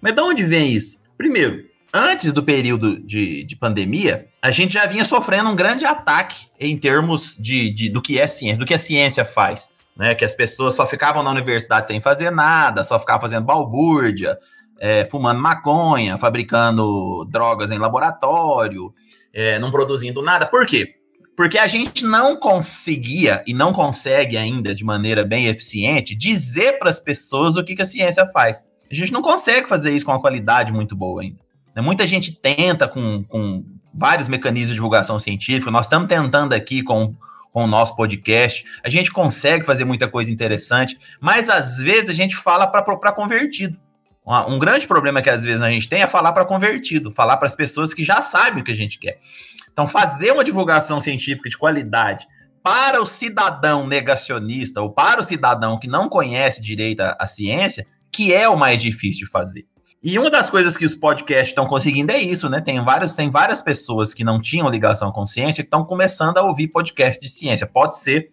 Mas de onde vem isso? Primeiro, antes do período de, de pandemia, a gente já vinha sofrendo um grande ataque em termos de, de- do que é ciência, do que a ciência faz. Né, que as pessoas só ficavam na universidade sem fazer nada, só ficavam fazendo balbúrdia, é, fumando maconha, fabricando drogas em laboratório, é, não produzindo nada. Por quê? Porque a gente não conseguia e não consegue ainda de maneira bem eficiente dizer para as pessoas o que, que a ciência faz. A gente não consegue fazer isso com uma qualidade muito boa ainda. né? Muita gente tenta com, com vários mecanismos de divulgação científica. Nós estamos tentando aqui com, com o nosso podcast. A gente consegue fazer muita coisa interessante, mas às vezes a gente fala para convertido. Um grande problema que às vezes a gente tem é falar para convertido, falar para as pessoas que já sabem o que a gente quer. Então, fazer uma divulgação científica de qualidade para o cidadão negacionista ou para o cidadão que não conhece direito a, a ciência, que é o mais difícil de fazer. E uma das coisas que os podcasts estão conseguindo é isso, né? Tem, vários, tem várias pessoas que não tinham ligação com ciência que estão começando a ouvir podcast de ciência. Pode ser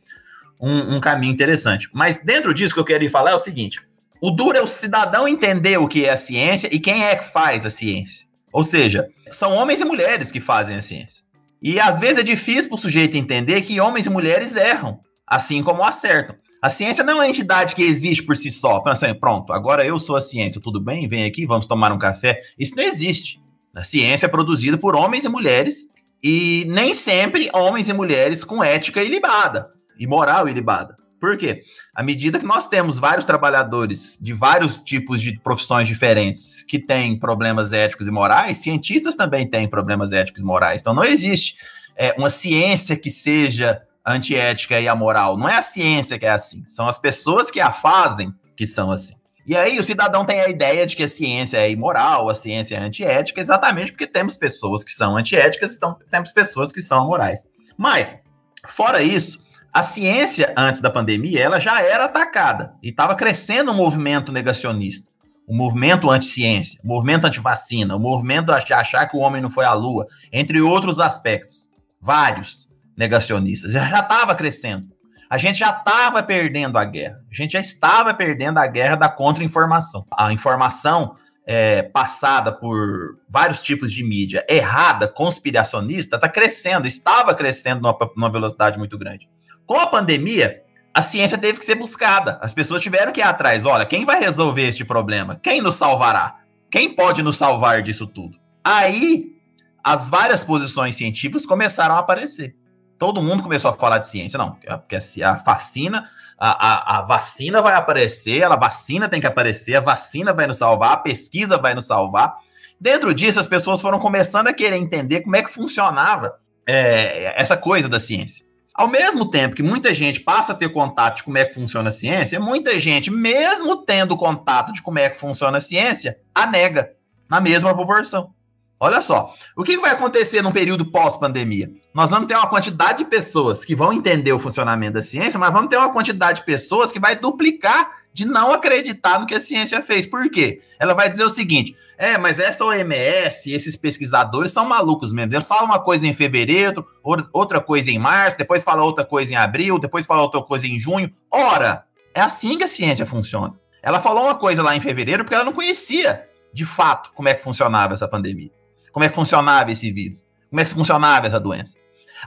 um, um caminho interessante. Mas dentro disso que eu quero ir falar é o seguinte: o duro é o cidadão entender o que é a ciência e quem é que faz a ciência. Ou seja, são homens e mulheres que fazem a ciência. E às vezes é difícil para o sujeito entender que homens e mulheres erram, assim como acertam. A ciência não é uma entidade que existe por si só. Pensa assim, pronto, agora eu sou a ciência, tudo bem? Vem aqui, vamos tomar um café. Isso não existe. A ciência é produzida por homens e mulheres e nem sempre homens e mulheres com ética ilibada e moral ilibada. Por quê? À medida que nós temos vários trabalhadores de vários tipos de profissões diferentes que têm problemas éticos e morais, cientistas também têm problemas éticos e morais. Então não existe é, uma ciência que seja antiética e amoral. Não é a ciência que é assim. São as pessoas que a fazem que são assim. E aí o cidadão tem a ideia de que a ciência é imoral, a ciência é antiética, exatamente porque temos pessoas que são antiéticas, então temos pessoas que são amorais. Mas, fora isso, a ciência antes da pandemia, ela já era atacada e estava crescendo um movimento negacionista, o um movimento anti-ciência, o um movimento anti-vacina, o movimento de achar que o homem não foi à lua, entre outros aspectos, vários negacionistas, já estava crescendo. A gente já estava perdendo a guerra. A gente já estava perdendo a guerra da contra-informação. A informação é, passada por vários tipos de mídia errada, conspiracionista, está crescendo, estava crescendo numa, numa velocidade muito grande. Com a pandemia, a ciência teve que ser buscada. As pessoas tiveram que ir atrás. Olha, quem vai resolver este problema? Quem nos salvará? Quem pode nos salvar disso tudo? Aí, as várias posições científicas começaram a aparecer todo mundo começou a falar de ciência. Não, porque a vacina, a, a, a, vacina vai aparecer, a vacina tem que aparecer, a vacina vai nos salvar, a pesquisa vai nos salvar. Dentro disso, as pessoas foram começando a querer entender como é que funcionava é, essa coisa da ciência. Ao mesmo tempo que muita gente passa a ter contato de como é que funciona a ciência, muita gente, mesmo tendo contato de como é que funciona a ciência, a nega na mesma proporção. Olha só, o que vai acontecer num período pós-pandemia? Nós vamos ter uma quantidade de pessoas que vão entender o funcionamento da ciência, mas vamos ter uma quantidade de pessoas que vai duplicar de não acreditar no que a ciência fez. Por quê? Ela vai dizer o seguinte: é, mas essa OMS, esses pesquisadores são malucos mesmo. Eles falam uma coisa em fevereiro, outra coisa em março, depois fala outra coisa em abril, depois fala outra coisa em junho. Ora, é assim que a ciência funciona. Ela falou uma coisa lá em fevereiro porque ela não conhecia, de fato, como é que funcionava essa pandemia. Como é que funcionava esse vírus. Como é que funcionava essa doença.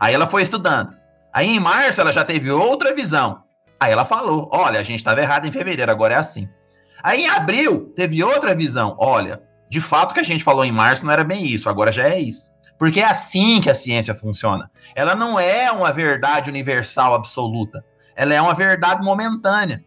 Aí ela foi estudando. Aí em março ela já teve outra visão. Aí ela falou: olha, a gente estava errado em fevereiro, agora é assim. Aí em abril teve outra visão. Olha, de fato o que a gente falou em março não era bem isso, agora já é isso. Porque é assim que a ciência funciona. Ela não é uma verdade universal absoluta. Ela é uma verdade momentânea.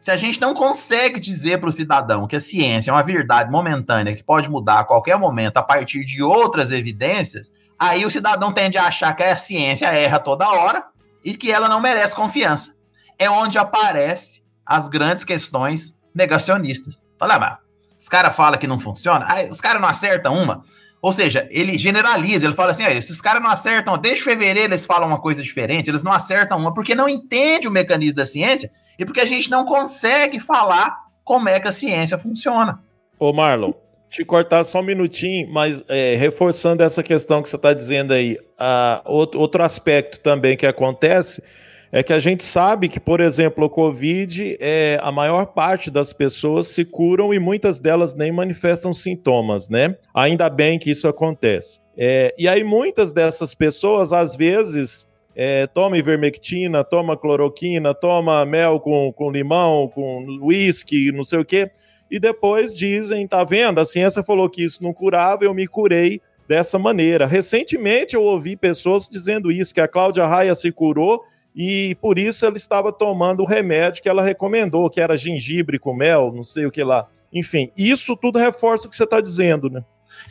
Se a gente não consegue dizer para o cidadão que a ciência é uma verdade momentânea que pode mudar a qualquer momento a partir de outras evidências, Aí o cidadão tende a achar que a ciência erra toda hora e que ela não merece confiança. É onde aparecem as grandes questões negacionistas. Fala, ah, os caras falam que não funciona, aí os caras não acertam uma. Ou seja, ele generaliza, ele fala assim: ah, esses caras não acertam, desde fevereiro eles falam uma coisa diferente, eles não acertam uma porque não entende o mecanismo da ciência e porque a gente não consegue falar como é que a ciência funciona. Ô Marlon, te cortar só um minutinho, mas é, reforçando essa questão que você está dizendo aí, a, outro, outro aspecto também que acontece é que a gente sabe que, por exemplo, o Covid, é, a maior parte das pessoas se curam e muitas delas nem manifestam sintomas, né? Ainda bem que isso acontece. É, e aí, muitas dessas pessoas, às vezes, é, toma ivermectina, toma cloroquina, toma mel com, com limão, com uísque, não sei o quê e depois dizem, tá vendo? A ciência falou que isso não curava, eu me curei dessa maneira. Recentemente eu ouvi pessoas dizendo isso, que a Cláudia Raia se curou e por isso ela estava tomando o remédio que ela recomendou, que era gengibre com mel, não sei o que lá. Enfim, isso tudo reforça o que você está dizendo, né?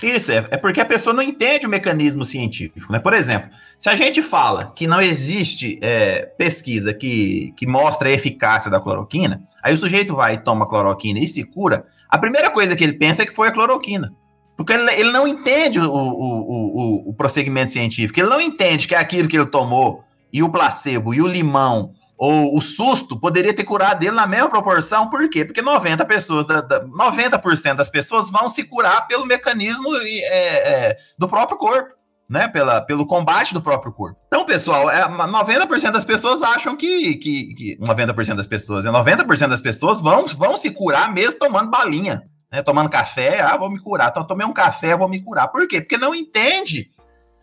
Isso, é, é porque a pessoa não entende o mecanismo científico, né? Por exemplo, se a gente fala que não existe é, pesquisa que, que mostra a eficácia da cloroquina, aí o sujeito vai e toma cloroquina e se cura, a primeira coisa que ele pensa é que foi a cloroquina. Porque ele, ele não entende o, o, o, o prosseguimento científico, ele não entende que é aquilo que ele tomou, e o placebo, e o limão, ou o susto poderia ter curado ele na mesma proporção, por quê? Porque 90 pessoas, da, da 90% das pessoas vão se curar pelo mecanismo é, é, do próprio corpo, né? Pela, pelo combate do próprio corpo. Então, pessoal, é, 90% das pessoas acham que, que, que 90% das pessoas, é 90% das pessoas vão, vão se curar mesmo tomando balinha, né? Tomando café, ah, vou me curar. Então, tomei um café, vou me curar. Por quê? Porque não entende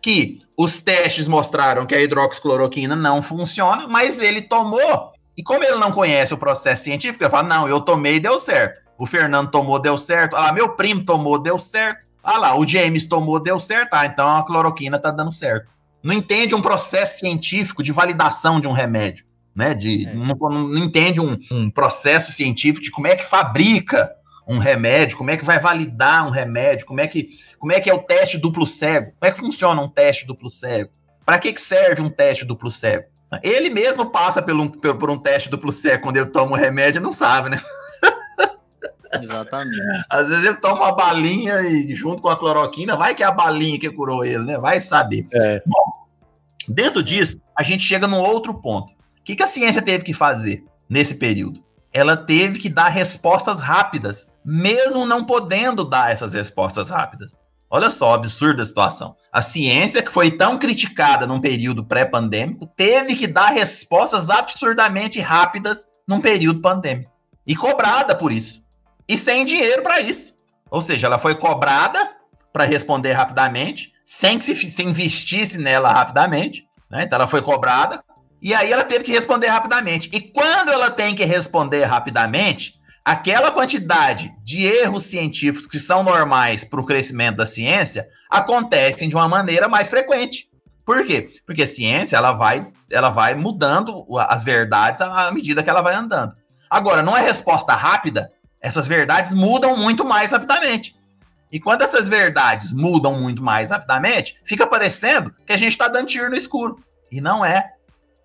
que os testes mostraram que a hidroxicloroquina não funciona, mas ele tomou. E como ele não conhece o processo científico, ele fala: não, eu tomei e deu certo. O Fernando tomou, deu certo. Ah, meu primo tomou, deu certo. Ah lá, o James tomou, deu certo. Ah, então a cloroquina tá dando certo. Não entende um processo científico de validação de um remédio. Né, de, é. não, não, entende um, um processo científico de como é que fabrica um remédio, como é que vai validar um remédio, como é que, como é, que é o teste duplo cego, como é que funciona um teste duplo cego, para que, que serve um teste duplo cego. Ele mesmo passa por um, por um teste duplo cego quando ele toma um remédio e não sabe, né? Exatamente. Às vezes ele toma uma balinha e junto com a cloroquina, vai que é a balinha que curou ele, né? Vai saber. É. Bom, dentro disso, a gente chega num outro ponto. O que, que a ciência teve que fazer nesse período? Ela teve que dar respostas rápidas mesmo não podendo dar essas respostas rápidas. Olha só, absurda a situação. A ciência, que foi tão criticada num período pré-pandêmico, teve que dar respostas absurdamente rápidas num período pandêmico. E cobrada por isso. E sem dinheiro para isso. Ou seja, ela foi cobrada para responder rapidamente, sem que se, se investisse nela rapidamente. Né? Então ela foi cobrada. E aí ela teve que responder rapidamente. E quando ela tem que responder rapidamente, aquela quantidade de erros científicos que são normais para o crescimento da ciência acontecem de uma maneira mais frequente. Por quê? Porque a ciência ela vai, ela vai mudando as verdades à medida que ela vai andando. Agora, não é resposta rápida, essas verdades mudam muito mais rapidamente. E quando essas verdades mudam muito mais rapidamente, fica parecendo que a gente está dando tiro no escuro. E não é.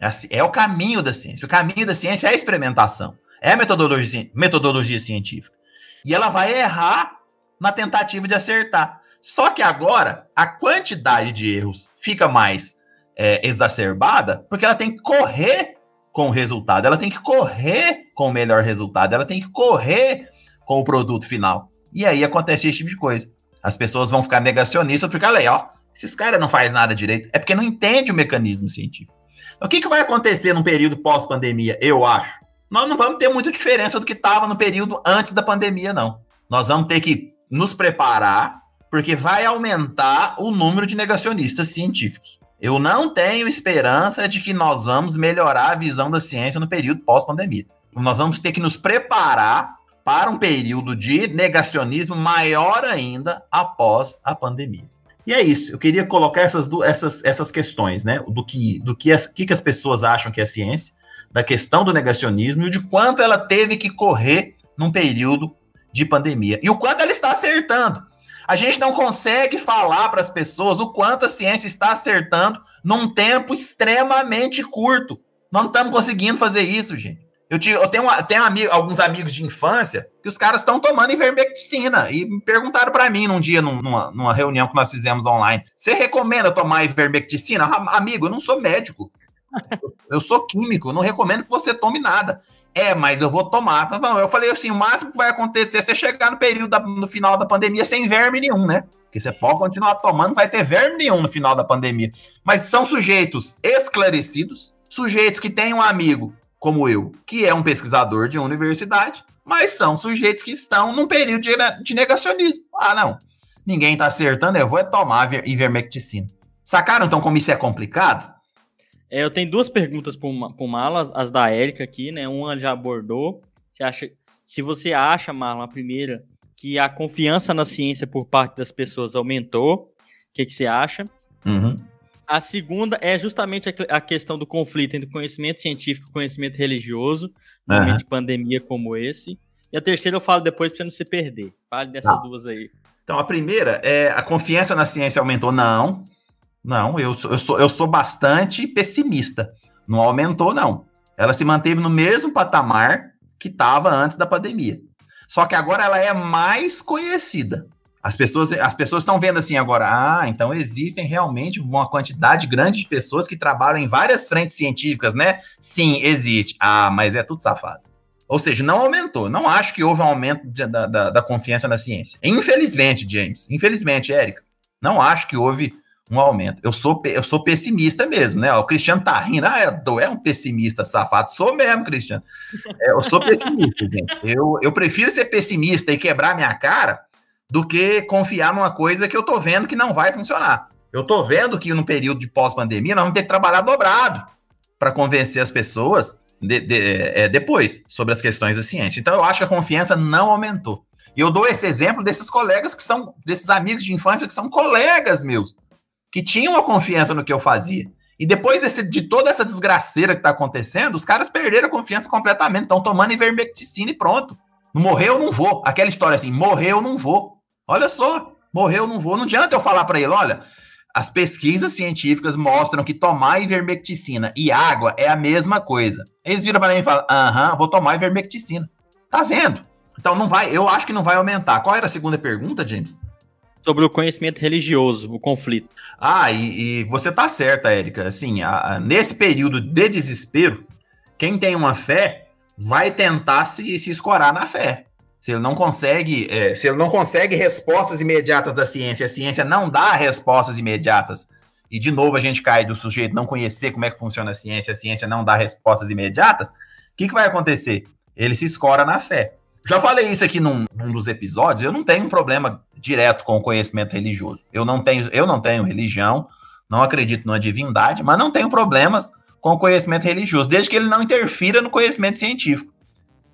É, assim, é o caminho da ciência. O caminho da ciência é a experimentação. É metodologia, metodologia científica. E ela vai errar na tentativa de acertar. Só que agora a quantidade de erros fica mais é, exacerbada, porque ela tem que correr com o resultado, ela tem que correr com o melhor resultado, ela tem que correr com o produto final. E aí acontece esse tipo de coisa. As pessoas vão ficar negacionistas porque, olha aí, ó, esses caras não fazem nada direito. É porque não entende o mecanismo científico. Então, o que, que vai acontecer no período pós-pandemia, eu acho? Nós não vamos ter muita diferença do que estava no período antes da pandemia, não. Nós vamos ter que nos preparar, porque vai aumentar o número de negacionistas científicos. Eu não tenho esperança de que nós vamos melhorar a visão da ciência no período pós-pandemia. Nós vamos ter que nos preparar para um período de negacionismo maior ainda após a pandemia. E é isso. Eu queria colocar essas, essas, essas questões, né? Do que, do que, as, que, as pessoas acham que é ciência, da questão do negacionismo e de quanto ela teve que correr num período de pandemia. E o quanto ela está acertando. A gente não consegue falar para as pessoas o quanto a ciência está acertando num tempo extremamente curto. Nós não estamos conseguindo fazer isso, gente. Eu, eu tenho, tenho alguns amigos de infância que os caras estão tomando ivermectina e me perguntaram para mim num dia, numa, numa reunião que nós fizemos online: você recomenda tomar ivermectina? Amigo, eu não sou médico. Eu sou químico, não recomendo que você tome nada. É, mas eu vou tomar. Não, eu falei assim: o máximo que vai acontecer é você chegar no período, da, no final da pandemia, sem verme nenhum, né? Porque você pode continuar tomando, não vai ter verme nenhum no final da pandemia. Mas são sujeitos esclarecidos, sujeitos que têm um amigo como eu, que é um pesquisador de universidade, mas são sujeitos que estão num período de, negacionismo. Ah, não, ninguém está acertando, eu vou tomar ivermecticina. Sacaram então como isso é complicado? É, eu tenho duas perguntas para o Marlon, as da Érica aqui, né? Uma já abordou. Você acha, se você acha, Marlon, a primeira, que a confiança na ciência por parte das pessoas aumentou, o que, que você acha? Uhum. A segunda é justamente a, questão do conflito entre conhecimento científico e conhecimento religioso, no uhum. momento de pandemia como esse. E a terceira eu falo depois para você não se perder. Fale dessas ah. duas aí. Então, a primeira é a confiança na ciência aumentou? Não. Não, eu, eu, sou, eu sou bastante pessimista. Não aumentou, não. Ela se manteve no mesmo patamar que estava antes da pandemia. Só que agora ela é mais conhecida. As pessoas as pessoas estão vendo assim agora, ah, então existem realmente uma quantidade grande de pessoas que trabalham em várias frentes científicas, né? Sim, existe. Ah, mas é tudo safado. Ou seja, não aumentou. Não acho que houve um aumento de, da, da, da, confiança na ciência. Infelizmente, James. Infelizmente, Érica. Não acho que houve um aumento. Eu sou, eu sou pessimista mesmo, né? O Cristiano tá rindo. Ah, é, é um pessimista safado. Sou mesmo, Cristiano. É, eu sou pessimista, gente. Eu, eu prefiro ser pessimista e quebrar minha cara do que confiar numa coisa que eu tô vendo que não vai funcionar. Eu tô vendo que no período de pós-pandemia nós vamos ter que trabalhar dobrado para convencer as pessoas de, de, é, depois sobre as questões da ciência. Então eu acho que a confiança não aumentou. E eu dou esse exemplo desses colegas que são, desses amigos de infância que são colegas meus, que tinham a confiança no que eu fazia. E depois desse, de toda essa desgraceira que está acontecendo, os caras perderam a confiança completamente, estão tomando ivermecticina e pronto. Morreu, não vou. Aquela história assim, morreu, não vou. Olha só, morreu, não vou. Não adianta eu falar para ele, olha, as pesquisas científicas mostram que tomar ivermecticina e água é a mesma coisa. Eles viram para mim e falam, aham, vou tomar ivermecticina. Tá vendo? Então não vai, eu acho que não vai aumentar. Qual era a segunda pergunta, James? Sobre o conhecimento religioso, o conflito. Ah, e, e você tá certa, Érica. Assim, a, a, nesse período de desespero, quem tem uma fé vai tentar se, se escorar na fé se ele não consegue, é, se ele não consegue respostas imediatas da ciência, a ciência não dá respostas imediatas, e de novo a gente cai do sujeito não conhecer como é que funciona a ciência, a ciência não dá respostas imediatas, o que, que vai acontecer? Ele se escora na fé. Já falei isso aqui num, num, dos episódios, eu não tenho um problema direto com o conhecimento religioso. Eu não tenho, eu não tenho religião, não acredito numa divindade, mas não tenho problemas com o conhecimento religioso, desde que ele não interfira no conhecimento científico.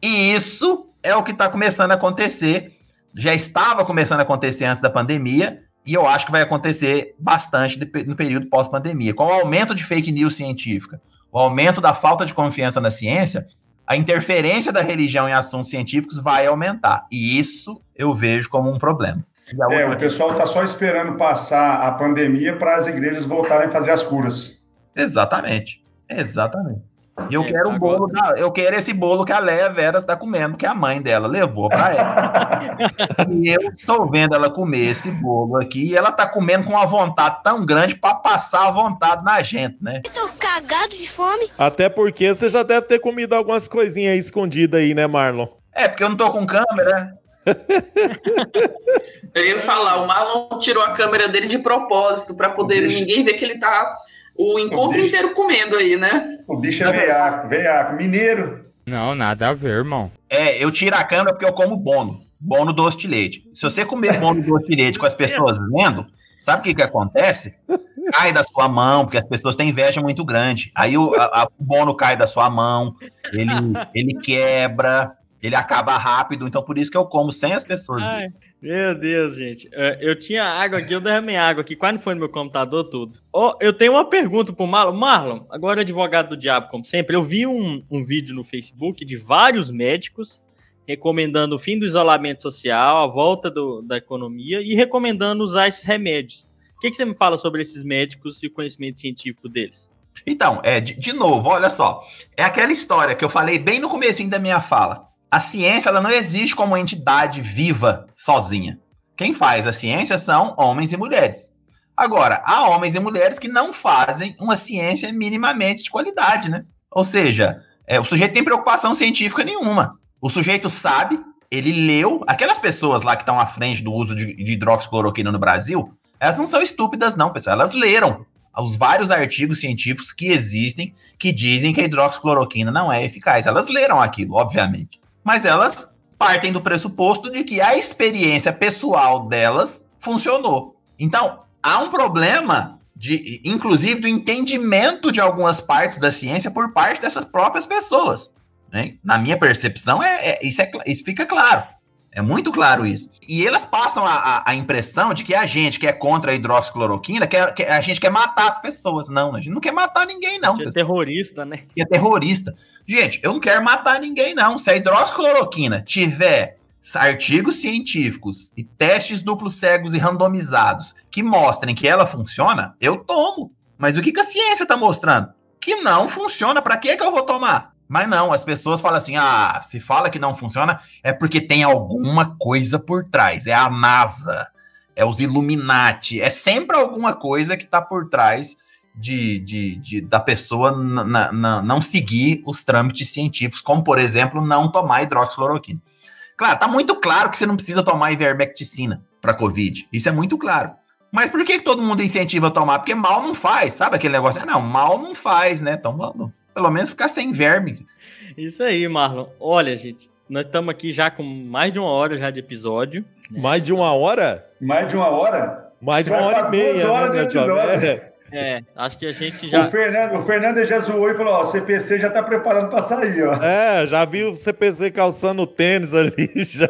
E isso é o que está começando a acontecer. Já estava começando a acontecer antes da pandemia, e eu acho que vai acontecer bastante no período pós-pandemia. Com o aumento de fake news científica, o aumento da falta de confiança na ciência, a interferência da religião em assuntos científicos vai aumentar. E isso eu vejo como um problema. É, o pessoal está só esperando passar a pandemia para as igrejas voltarem a fazer as curas. Exatamente. Exatamente. E eu É, quero o agora- bolo, da- eu quero esse bolo que a Leia Veras está comendo, que a mãe dela levou para ela. e eu estou vendo ela comer esse bolo aqui, e ela tá comendo com uma vontade tão grande para passar a vontade na gente, né? Tô cagado de fome. Até porque você já deve ter comido algumas coisinhas aí escondidas aí, né, Marlon? É, porque eu não tô com câmera. Eu ia falar, o Marlon tirou a câmera dele de propósito para poder ninguém ver que ele tá o encontro Deixa. inteiro comendo aí, né? O bicho é veiaco, veiaco. Mineiro. Não, nada a ver, irmão. É, eu tiro a câmera porque eu como bono. Bono doce de leite. Se você comer bono doce de leite com as pessoas vendo, sabe o que que acontece? Cai da sua mão, porque as pessoas têm inveja muito grande. Aí o, a- a- o bono cai da sua mão, ele, ele quebra, ele acaba rápido. Então por isso que eu como sem as pessoas. Ai, meu Deus, gente. É, Eu tinha água aqui, eu derramei água aqui, quase foi no meu computador tudo. Ó, eu tenho uma pergunta pro Marlon. Marlon, agora advogado do diabo, como sempre, eu vi um, um vídeo no Facebook de vários médicos recomendando o fim do isolamento social, a volta do- da economia e recomendando usar esses remédios. O que, que você me fala sobre esses médicos e o conhecimento científico deles? Então, é, de, de novo, olha só. É aquela história que eu falei bem no comecinho da minha fala. A ciência ela não existe como entidade viva sozinha. Quem faz a ciência são homens e mulheres. Agora, há homens e mulheres que não fazem uma ciência minimamente de qualidade, né? Ou seja, é, o sujeito tem preocupação científica nenhuma. O sujeito sabe, ele leu. Aquelas pessoas lá que estão à frente do uso de, de hidroxicloroquina no Brasil, elas não são estúpidas, não, pessoal. Elas leram os vários artigos científicos que existem que dizem que a hidroxicloroquina não é eficaz. Elas leram aquilo, obviamente. Mas elas partem do pressuposto de que a experiência pessoal delas funcionou. Então, há um problema de, inclusive, do entendimento de algumas partes da ciência por parte dessas próprias pessoas. né? Na minha percepção, é, é- isso, é isso fica claro. É muito claro isso. E elas passam a, a- impressão de que a gente que é contra a hidroxicloroquina, quer, que a gente quer matar as pessoas. Não, a gente não quer matar ninguém, não. Você é terrorista, né? É terrorista. Gente, eu não quero matar ninguém, não. Se a hidroxicloroquina tiver artigos científicos e testes duplos cegos e randomizados que mostrem que ela funciona, eu tomo. Mas o que, que a ciência está mostrando? Que não funciona. Para que, que eu vou tomar? Mas não, as pessoas falam assim: ah, se fala que não funciona, é porque tem alguma coisa por trás. É a NASA, é os Illuminati, é sempre alguma coisa que está por trás de, de, de- da pessoa não seguir os trâmites científicos, como, por exemplo, não tomar hidroxicloroquina. Claro, tá muito claro que você não precisa tomar ivermecticina para Covid. Isso é muito claro. Mas por que, que todo mundo incentiva a tomar? Porque mal não faz, sabe aquele negócio? Ah, não, mal não faz, né? Então, vamos, pelo menos ficar sem verme. Isso aí, Marlon. Olha, gente, nós estamos aqui já com mais de uma hora já de episódio. Mais de uma hora? Mais de uma hora? Mais de Vai uma hora e meia, duas horas né, de meu jovem? episódio. É. É, acho que a gente já. O, Fernando, o Fernando já zoou e falou: ó, o CPC já tá preparando pra sair, ó. É, já vi o CPC calçando tênis ali já.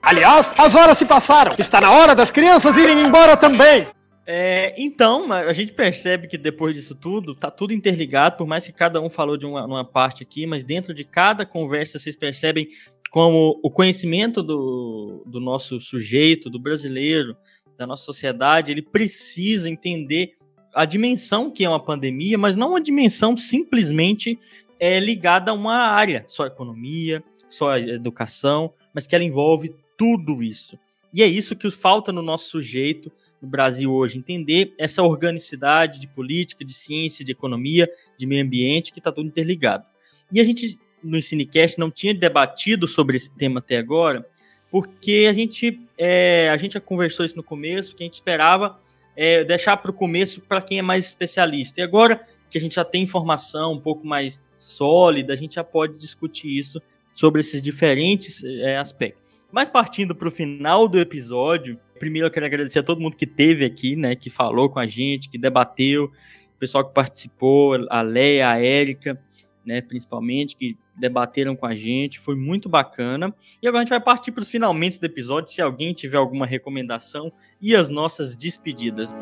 Aliás, as horas se passaram. Está na hora das crianças irem embora também. É, então, a gente percebe que depois disso tudo, tá tudo interligado, por mais que cada um falou de uma, uma parte aqui, mas dentro de cada conversa vocês percebem como o conhecimento do, do nosso sujeito, do brasileiro, da nossa sociedade, ele precisa entender a dimensão que é uma pandemia, mas não uma dimensão simplesmente é, ligada a uma área, só economia, só educação, mas que ela envolve tudo isso. E é isso que falta no nosso sujeito, no Brasil hoje, entender essa organicidade de política, de ciência, de economia, de meio ambiente, que está tudo interligado. E a gente, no Ensinecast, não tinha debatido sobre esse tema até agora, porque a gente, é, a gente já conversou isso no começo, que a gente esperava é, deixar para o começo para quem é mais especialista. E agora que a gente já tem informação um pouco mais sólida, a gente já pode discutir isso sobre esses diferentes é, aspectos. Mas partindo para o final do episódio, primeiro eu quero agradecer a todo mundo que teve aqui, né, que falou com a gente, que debateu, o pessoal que participou, a Leia, a Érica, né, principalmente, que debateram com a gente, foi muito bacana. E agora a gente vai partir para os finalmente do episódio, se alguém tiver alguma recomendação e as nossas despedidas.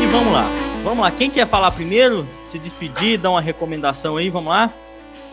E vamos lá. Vamos lá, quem quer falar primeiro? Se despedir, dar uma recomendação aí, vamos lá?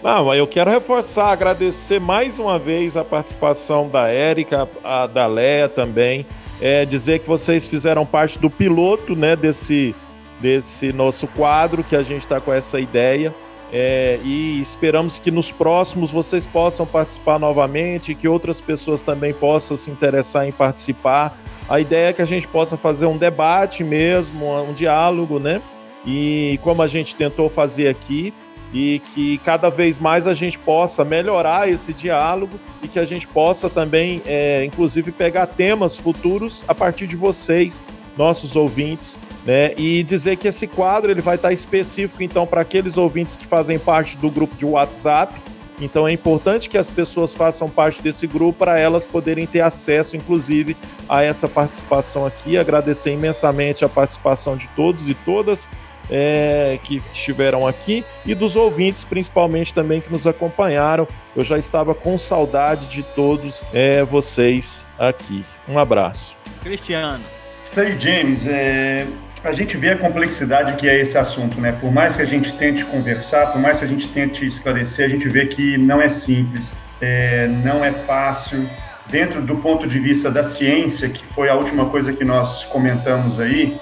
Não, eu quero reforçar, agradecer mais uma vez a participação da Érica, a da Leia também. é, dizer que vocês fizeram parte do piloto né, desse, desse nosso quadro, que a gente está com essa ideia. É, e esperamos que nos próximos vocês possam participar novamente, que outras pessoas também possam se interessar em participar. A ideia é que a gente possa fazer um debate mesmo, um diálogo, né? E como a gente tentou fazer aqui, e que cada vez mais a gente possa melhorar esse diálogo e que a gente possa também, é, inclusive, pegar temas futuros a partir de vocês, nossos ouvintes, né? E dizer que esse quadro ele vai estar específico então para aqueles ouvintes que fazem parte do grupo de WhatsApp. Então é importante que as pessoas façam parte desse grupo para elas poderem ter acesso, inclusive, a essa participação aqui. Agradecer imensamente a participação de todos e todas é, que estiveram aqui e dos ouvintes, principalmente também que nos acompanharam. Eu já estava com saudade de todos é, vocês aqui. Um abraço. Cristiano. Isso aí, James. É, a gente vê a complexidade que é esse assunto, né? Por mais que a gente tente conversar, por mais que a gente tente esclarecer, a gente vê que não é simples, é, não é fácil. Dentro do ponto de vista da ciência, que foi a última coisa que nós comentamos aí,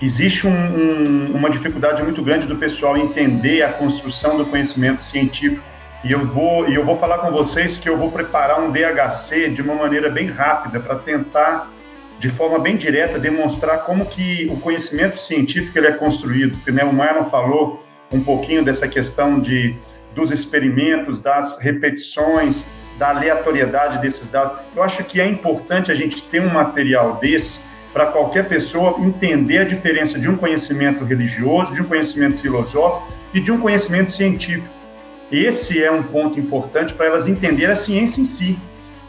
existe um, um, uma dificuldade muito grande do pessoal entender a construção do conhecimento científico. E eu vou, e eu vou falar com vocês que eu vou preparar um DHC de uma maneira bem rápida para tentar, de forma bem direta, demonstrar como que o conhecimento científico ele é construído. Né? O Marlon falou um pouquinho dessa questão de, dos experimentos, das repetições, da aleatoriedade desses dados. Eu acho que é importante a gente ter um material desse para qualquer pessoa entender a diferença de um conhecimento religioso, de um conhecimento filosófico e de um conhecimento científico. Esse é um ponto importante para elas entenderem a ciência em si.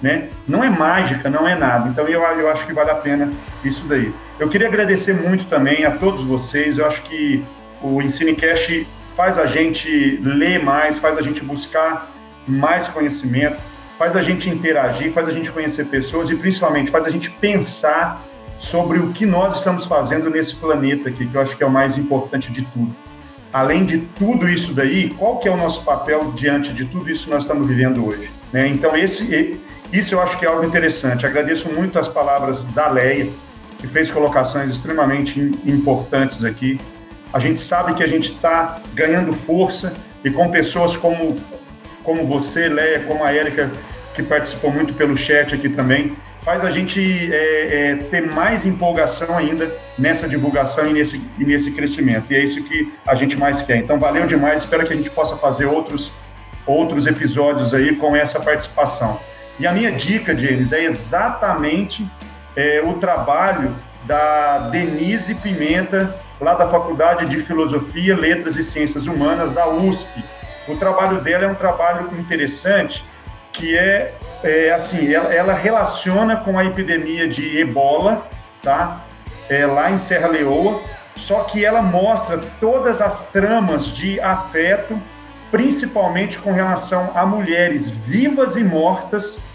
Né? Não é mágica, não é nada. Então eu, eu acho que vale a pena isso daí. Eu queria agradecer muito também a todos vocês. Eu acho que o EnsineCast faz a gente ler mais, faz a gente buscar mais conhecimento, faz a gente interagir, faz a gente conhecer pessoas e principalmente faz a gente pensar sobre o que nós estamos fazendo nesse planeta aqui, que eu acho que é o mais importante de tudo. Além de tudo isso daí, qual que é o nosso papel diante de tudo isso que nós estamos vivendo hoje? Né? Então, esse, isso eu acho que é algo interessante. Agradeço muito as palavras da Leia, que fez colocações extremamente importantes aqui. A gente sabe que a gente está ganhando força e com pessoas como, como você, Leia, como a Érica, que participou muito pelo chat aqui também, faz a gente é, é, ter mais empolgação ainda nessa divulgação e nesse, e nesse crescimento. E é isso que a gente mais quer. Então, valeu demais. Espero que a gente possa fazer outros, outros episódios aí com essa participação. E a minha dica, James, é exatamente é, o trabalho da Denise Pimenta, lá da Faculdade de Filosofia, Letras e Ciências Humanas da USP. O trabalho dela é um trabalho interessante que é, é assim, ela, ela, relaciona com a epidemia de ebola, tá? É, lá em Serra Leoa, só que ela mostra todas as tramas de afeto, principalmente com relação a mulheres vivas e mortas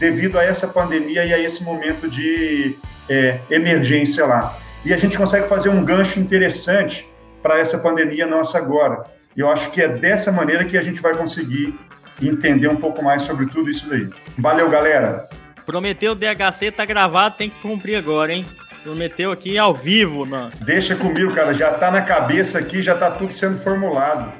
devido a essa pandemia e a esse momento de é, emergência lá. E a gente consegue fazer um gancho interessante para essa pandemia nossa agora. E eu acho que é dessa maneira que a gente vai conseguir entender um pouco mais sobre tudo isso daí. Valeu, galera! Prometeu o DHC, tá gravado, tem que cumprir agora, hein? Prometeu aqui ao vivo, mano. Deixa comigo, cara. Já tá na cabeça aqui, já tá tudo sendo formulado.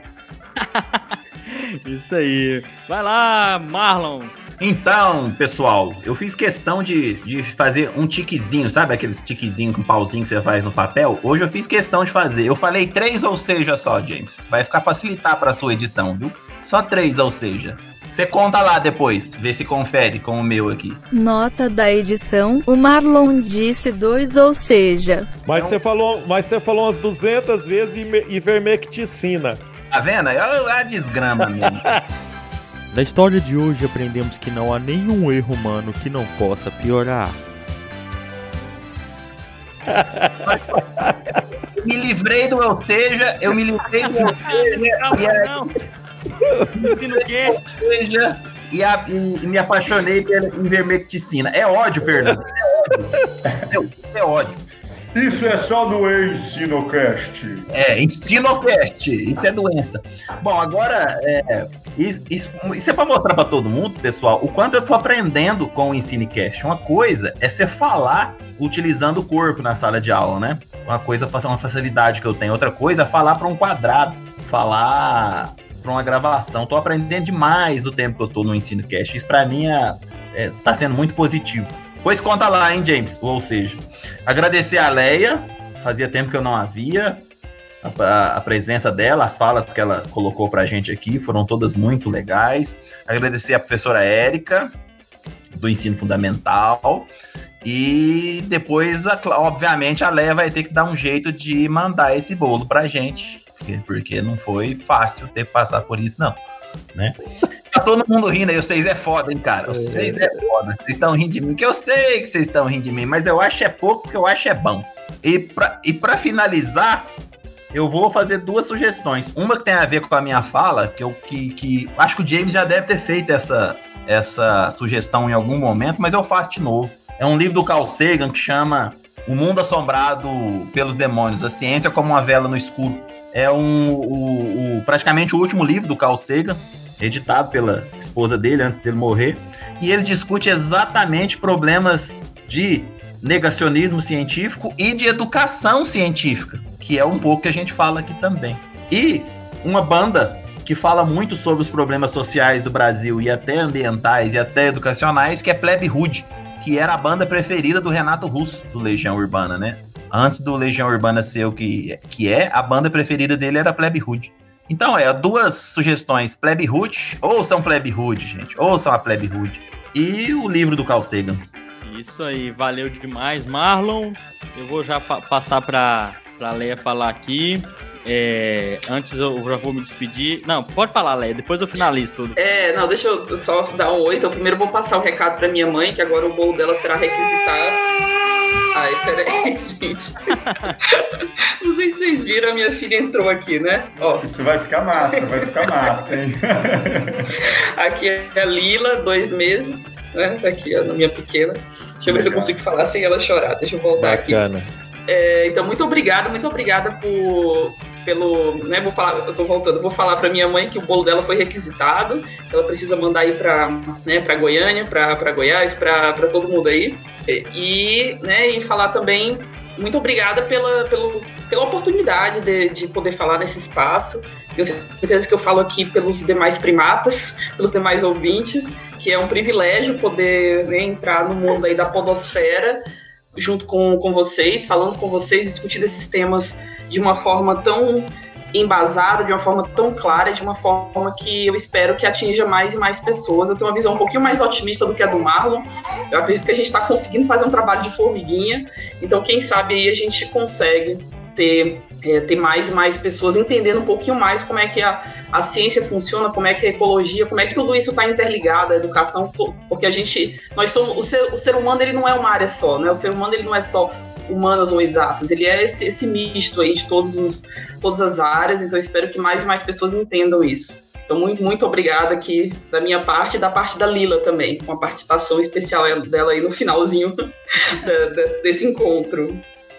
Isso aí. Vai lá, Marlon. Então, pessoal, eu fiz questão de, de fazer um tiquezinho, sabe aqueles tiquezinho com pauzinho que você faz no papel? Hoje eu fiz questão de fazer. Eu falei três ou seja só, James. Vai ficar facilitar para sua edição, viu? Só três, ou seja. Você conta lá depois, vê se confere com o meu aqui. Nota da edição: o Marlon disse dois, ou seja. Mas você falou, mas você falou umas 200 vezes ivermecticina. Tá vendo? É a desgrama mesmo. Na história de hoje aprendemos que não há nenhum erro humano que não possa piorar. me livrei do ou seja, eu me livrei do ou seja, e Ensino cast. Seja, e, a, e, e, me apaixonei pela ivermecticina. É ódio, Fernando. É ódio. é ódio. Isso é só no Ensinocast. É, Ensinocast. Isso é doença. Bom, agora, é, isso, isso, isso é para mostrar para todo mundo, pessoal, o quanto eu tô aprendendo com o Ensinecast. Uma coisa é você falar utilizando o corpo na sala de aula, né? Uma coisa é uma facilidade que eu tenho. Outra coisa é falar para um quadrado. Falar para uma gravação. Tô aprendendo demais do tempo que eu tô no Ensinocast. Isso para mim é, é, tá sendo muito positivo. Pois conta lá, hein, James? Ou seja, agradecer a Leia, fazia tempo que eu não havia, a, a, presença dela, as falas que ela colocou pra gente aqui foram todas muito legais. Agradecer a professora Érica, do ensino fundamental. E depois, obviamente, a Leia vai ter que dar um jeito de mandar esse bolo pra gente, porque não foi fácil ter que passar por isso, não. Né? Tá todo mundo rindo aí, vocês é foda, hein, cara? Vocês é foda. Vocês estão rindo de mim, que eu sei que vocês estão rindo de mim, mas eu acho é pouco, porque eu acho é bom. E pra, e pra finalizar, eu vou fazer duas sugestões. Uma que tem a ver com a minha fala, que eu que, que acho que o James já deve ter feito essa, essa sugestão em algum momento, mas eu faço de novo. É um livro do Carl Sagan que chama O Mundo Assombrado pelos Demônios, a ciência como uma vela no escuro. É um, o, o praticamente o último livro do Carl Sagan editado pela esposa dele antes dele morrer, e ele discute exatamente problemas de negacionismo científico e de educação científica, que é um pouco que a gente fala aqui também. E uma banda que fala muito sobre os problemas sociais do Brasil e até ambientais e até educacionais, que é Plebe Rude, que era a banda preferida do Renato Russo, do Legião Urbana, né? Antes do Legião Urbana ser o que, que é, a banda preferida dele era Plebe Rude. Então, é, duas sugestões. Plebe Hood, ouçam Plebe Hood, gente. Ouçam a Plebe Hood. E o livro do Carl Sagan. Isso aí, valeu demais, Marlon. Eu vou já passar para a Leia falar aqui. É, antes eu já vou me despedir. Não, pode falar, Leia, depois eu finalizo tudo. É, não, deixa eu só dar um oi. Então, primeiro eu vou passar o recado para minha mãe, que agora o bolo dela será requisitado. Ai, peraí, gente. Não sei se vocês viram, a minha filha entrou aqui, né? Ó. Isso vai ficar massa, vai ficar massa, hein? aqui é a Lila, dois meses, né? Tá aqui, ó, na minha pequena. Deixa eu ver se eu consigo falar sem ela chorar. Deixa eu voltar Bacana. aqui. É, então, muito obrigada, muito obrigada por, pelo, né, vou falar, eu tô voltando, vou falar para minha mãe que o bolo dela foi requisitado, ela precisa mandar aí para, né, Goiânia, para Goiás, para todo mundo aí. E, né, e falar também muito obrigada pela, pelo, pela oportunidade de, de poder falar nesse espaço. Tenho certeza que eu falo aqui pelos demais primatas, pelos demais ouvintes, que é um privilégio poder né, entrar no mundo aí da podosfera junto com, com vocês, falando com vocês, discutindo esses temas de uma forma tão embasada, de uma forma tão clara, de uma forma que eu espero que atinja mais e mais pessoas. Eu tenho uma visão um pouquinho mais otimista do que a do Marlon. Eu acredito que a gente está conseguindo fazer um trabalho de formiguinha. Então, quem sabe aí a gente consegue ter, é, ter mais e mais pessoas entendendo um pouquinho mais como é que a, a ciência funciona, como é que a ecologia, como é que tudo isso está interligado, a educação, porque a gente, nós somos, o ser, o ser humano ele não é uma área só, né? O ser humano ele não é só humanas ou exatas, ele é esse, esse misto aí de todos os, todas as áreas, então espero que mais e mais pessoas entendam isso. Então, muito, muito obrigada aqui da minha parte e da parte da Lila também, com a participação especial dela aí no finalzinho desse encontro.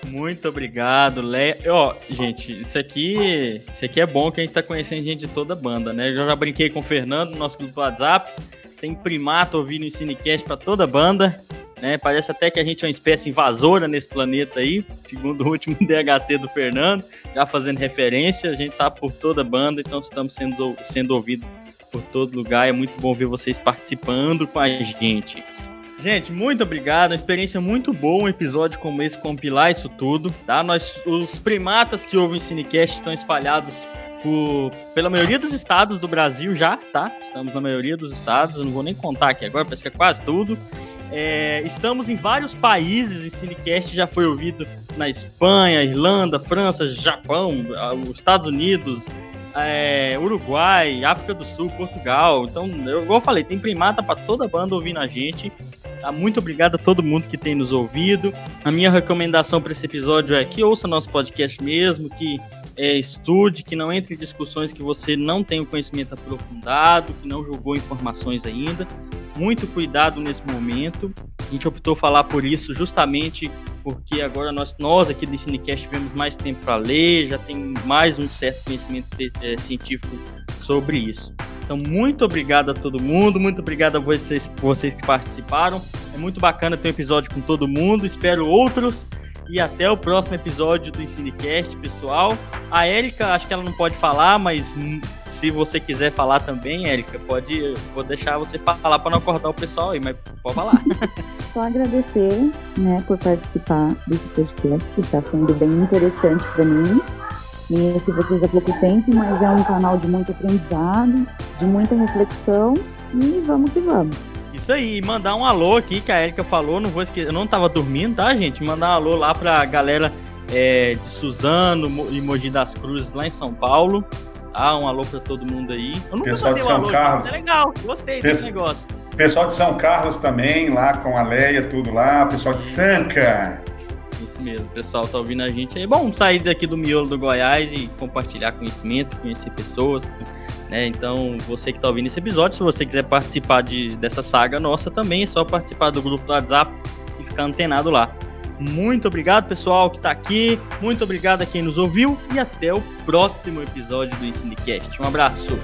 Muito obrigado, Léo. Ó, gente, isso aqui, isso aqui é bom que a gente tá conhecendo gente de toda a banda, né? Eu já brinquei com o Fernando no nosso grupo do WhatsApp. Tem primato ouvindo o Cinecast para toda a banda. Né? Parece até que a gente é uma espécie invasora nesse planeta aí, segundo o último DHC do Fernando, já fazendo referência. A gente tá por toda a banda, então estamos sendo, sendo ouvidos por todo lugar. É muito bom ver vocês participando com a gente. Gente, muito obrigado. Uma experiência muito boa, um episódio como esse, compilar isso tudo, tá? Nós, os primatas que ouvem Cinecast estão espalhados por, pela maioria dos estados do Brasil já, tá? Estamos na maioria dos estados, eu não vou nem contar aqui agora, parece que é quase tudo. É, estamos em vários países, o Cinecast já foi ouvido na Espanha, Irlanda, França, Japão, os Estados Unidos, é, Uruguai, África do Sul, Portugal. Então, eu, igual eu falei, tem primata para toda banda ouvindo a gente. Tá? Muito obrigado a todo mundo que tem nos ouvido. A minha recomendação para esse episódio é que ouça nosso podcast mesmo, que é, estude, que não entre em discussões que você não tem o conhecimento aprofundado, que não julgou informações ainda. Muito cuidado nesse momento. A gente optou falar por isso justamente porque agora nós, nós aqui do Cinecast tivemos mais tempo para ler, já tem mais um certo conhecimento é, científico sobre isso. Então, muito obrigado a todo mundo, muito obrigado a vocês, vocês que participaram. É muito bacana ter um episódio com todo mundo, espero outros. E até o próximo episódio do Ensinecast, pessoal. A Érica, acho que ela não pode falar, mas se você quiser falar também, Érica, pode. Vou deixar você falar para não acordar o pessoal aí, mas pode falar. Só agradecer, né, por participar desse podcast, que está sendo bem interessante para mim. Conheço vocês há pouco tempo, mas é um canal de muito aprendizado, de muita reflexão e vamos que vamos. Isso aí, mandar um alô aqui que a Erika falou, não vou esquecer, eu não tava dormindo, tá, gente? Mandar um alô lá pra galera é, de Suzano e Mogi das Cruzes lá em São Paulo. Ah, um alô para todo mundo aí. Eu nunca Pessoal de São alô, Carlos. É legal, gostei desse negócio. Pessoal de São Carlos também, lá com a Leia, tudo lá. Pessoal de Sanca. Isso mesmo, pessoal tá ouvindo a gente aí. Bom, sair daqui do miolo do Goiás e compartilhar conhecimento, conhecer pessoas. Né? Então, você que tá ouvindo esse episódio, se você quiser participar de, dessa saga nossa também, é só participar do grupo do WhatsApp e ficar antenado lá. Muito obrigado, pessoal, que está aqui. Muito obrigado a quem nos ouviu. E até o próximo episódio do Ensinecast. Um abraço.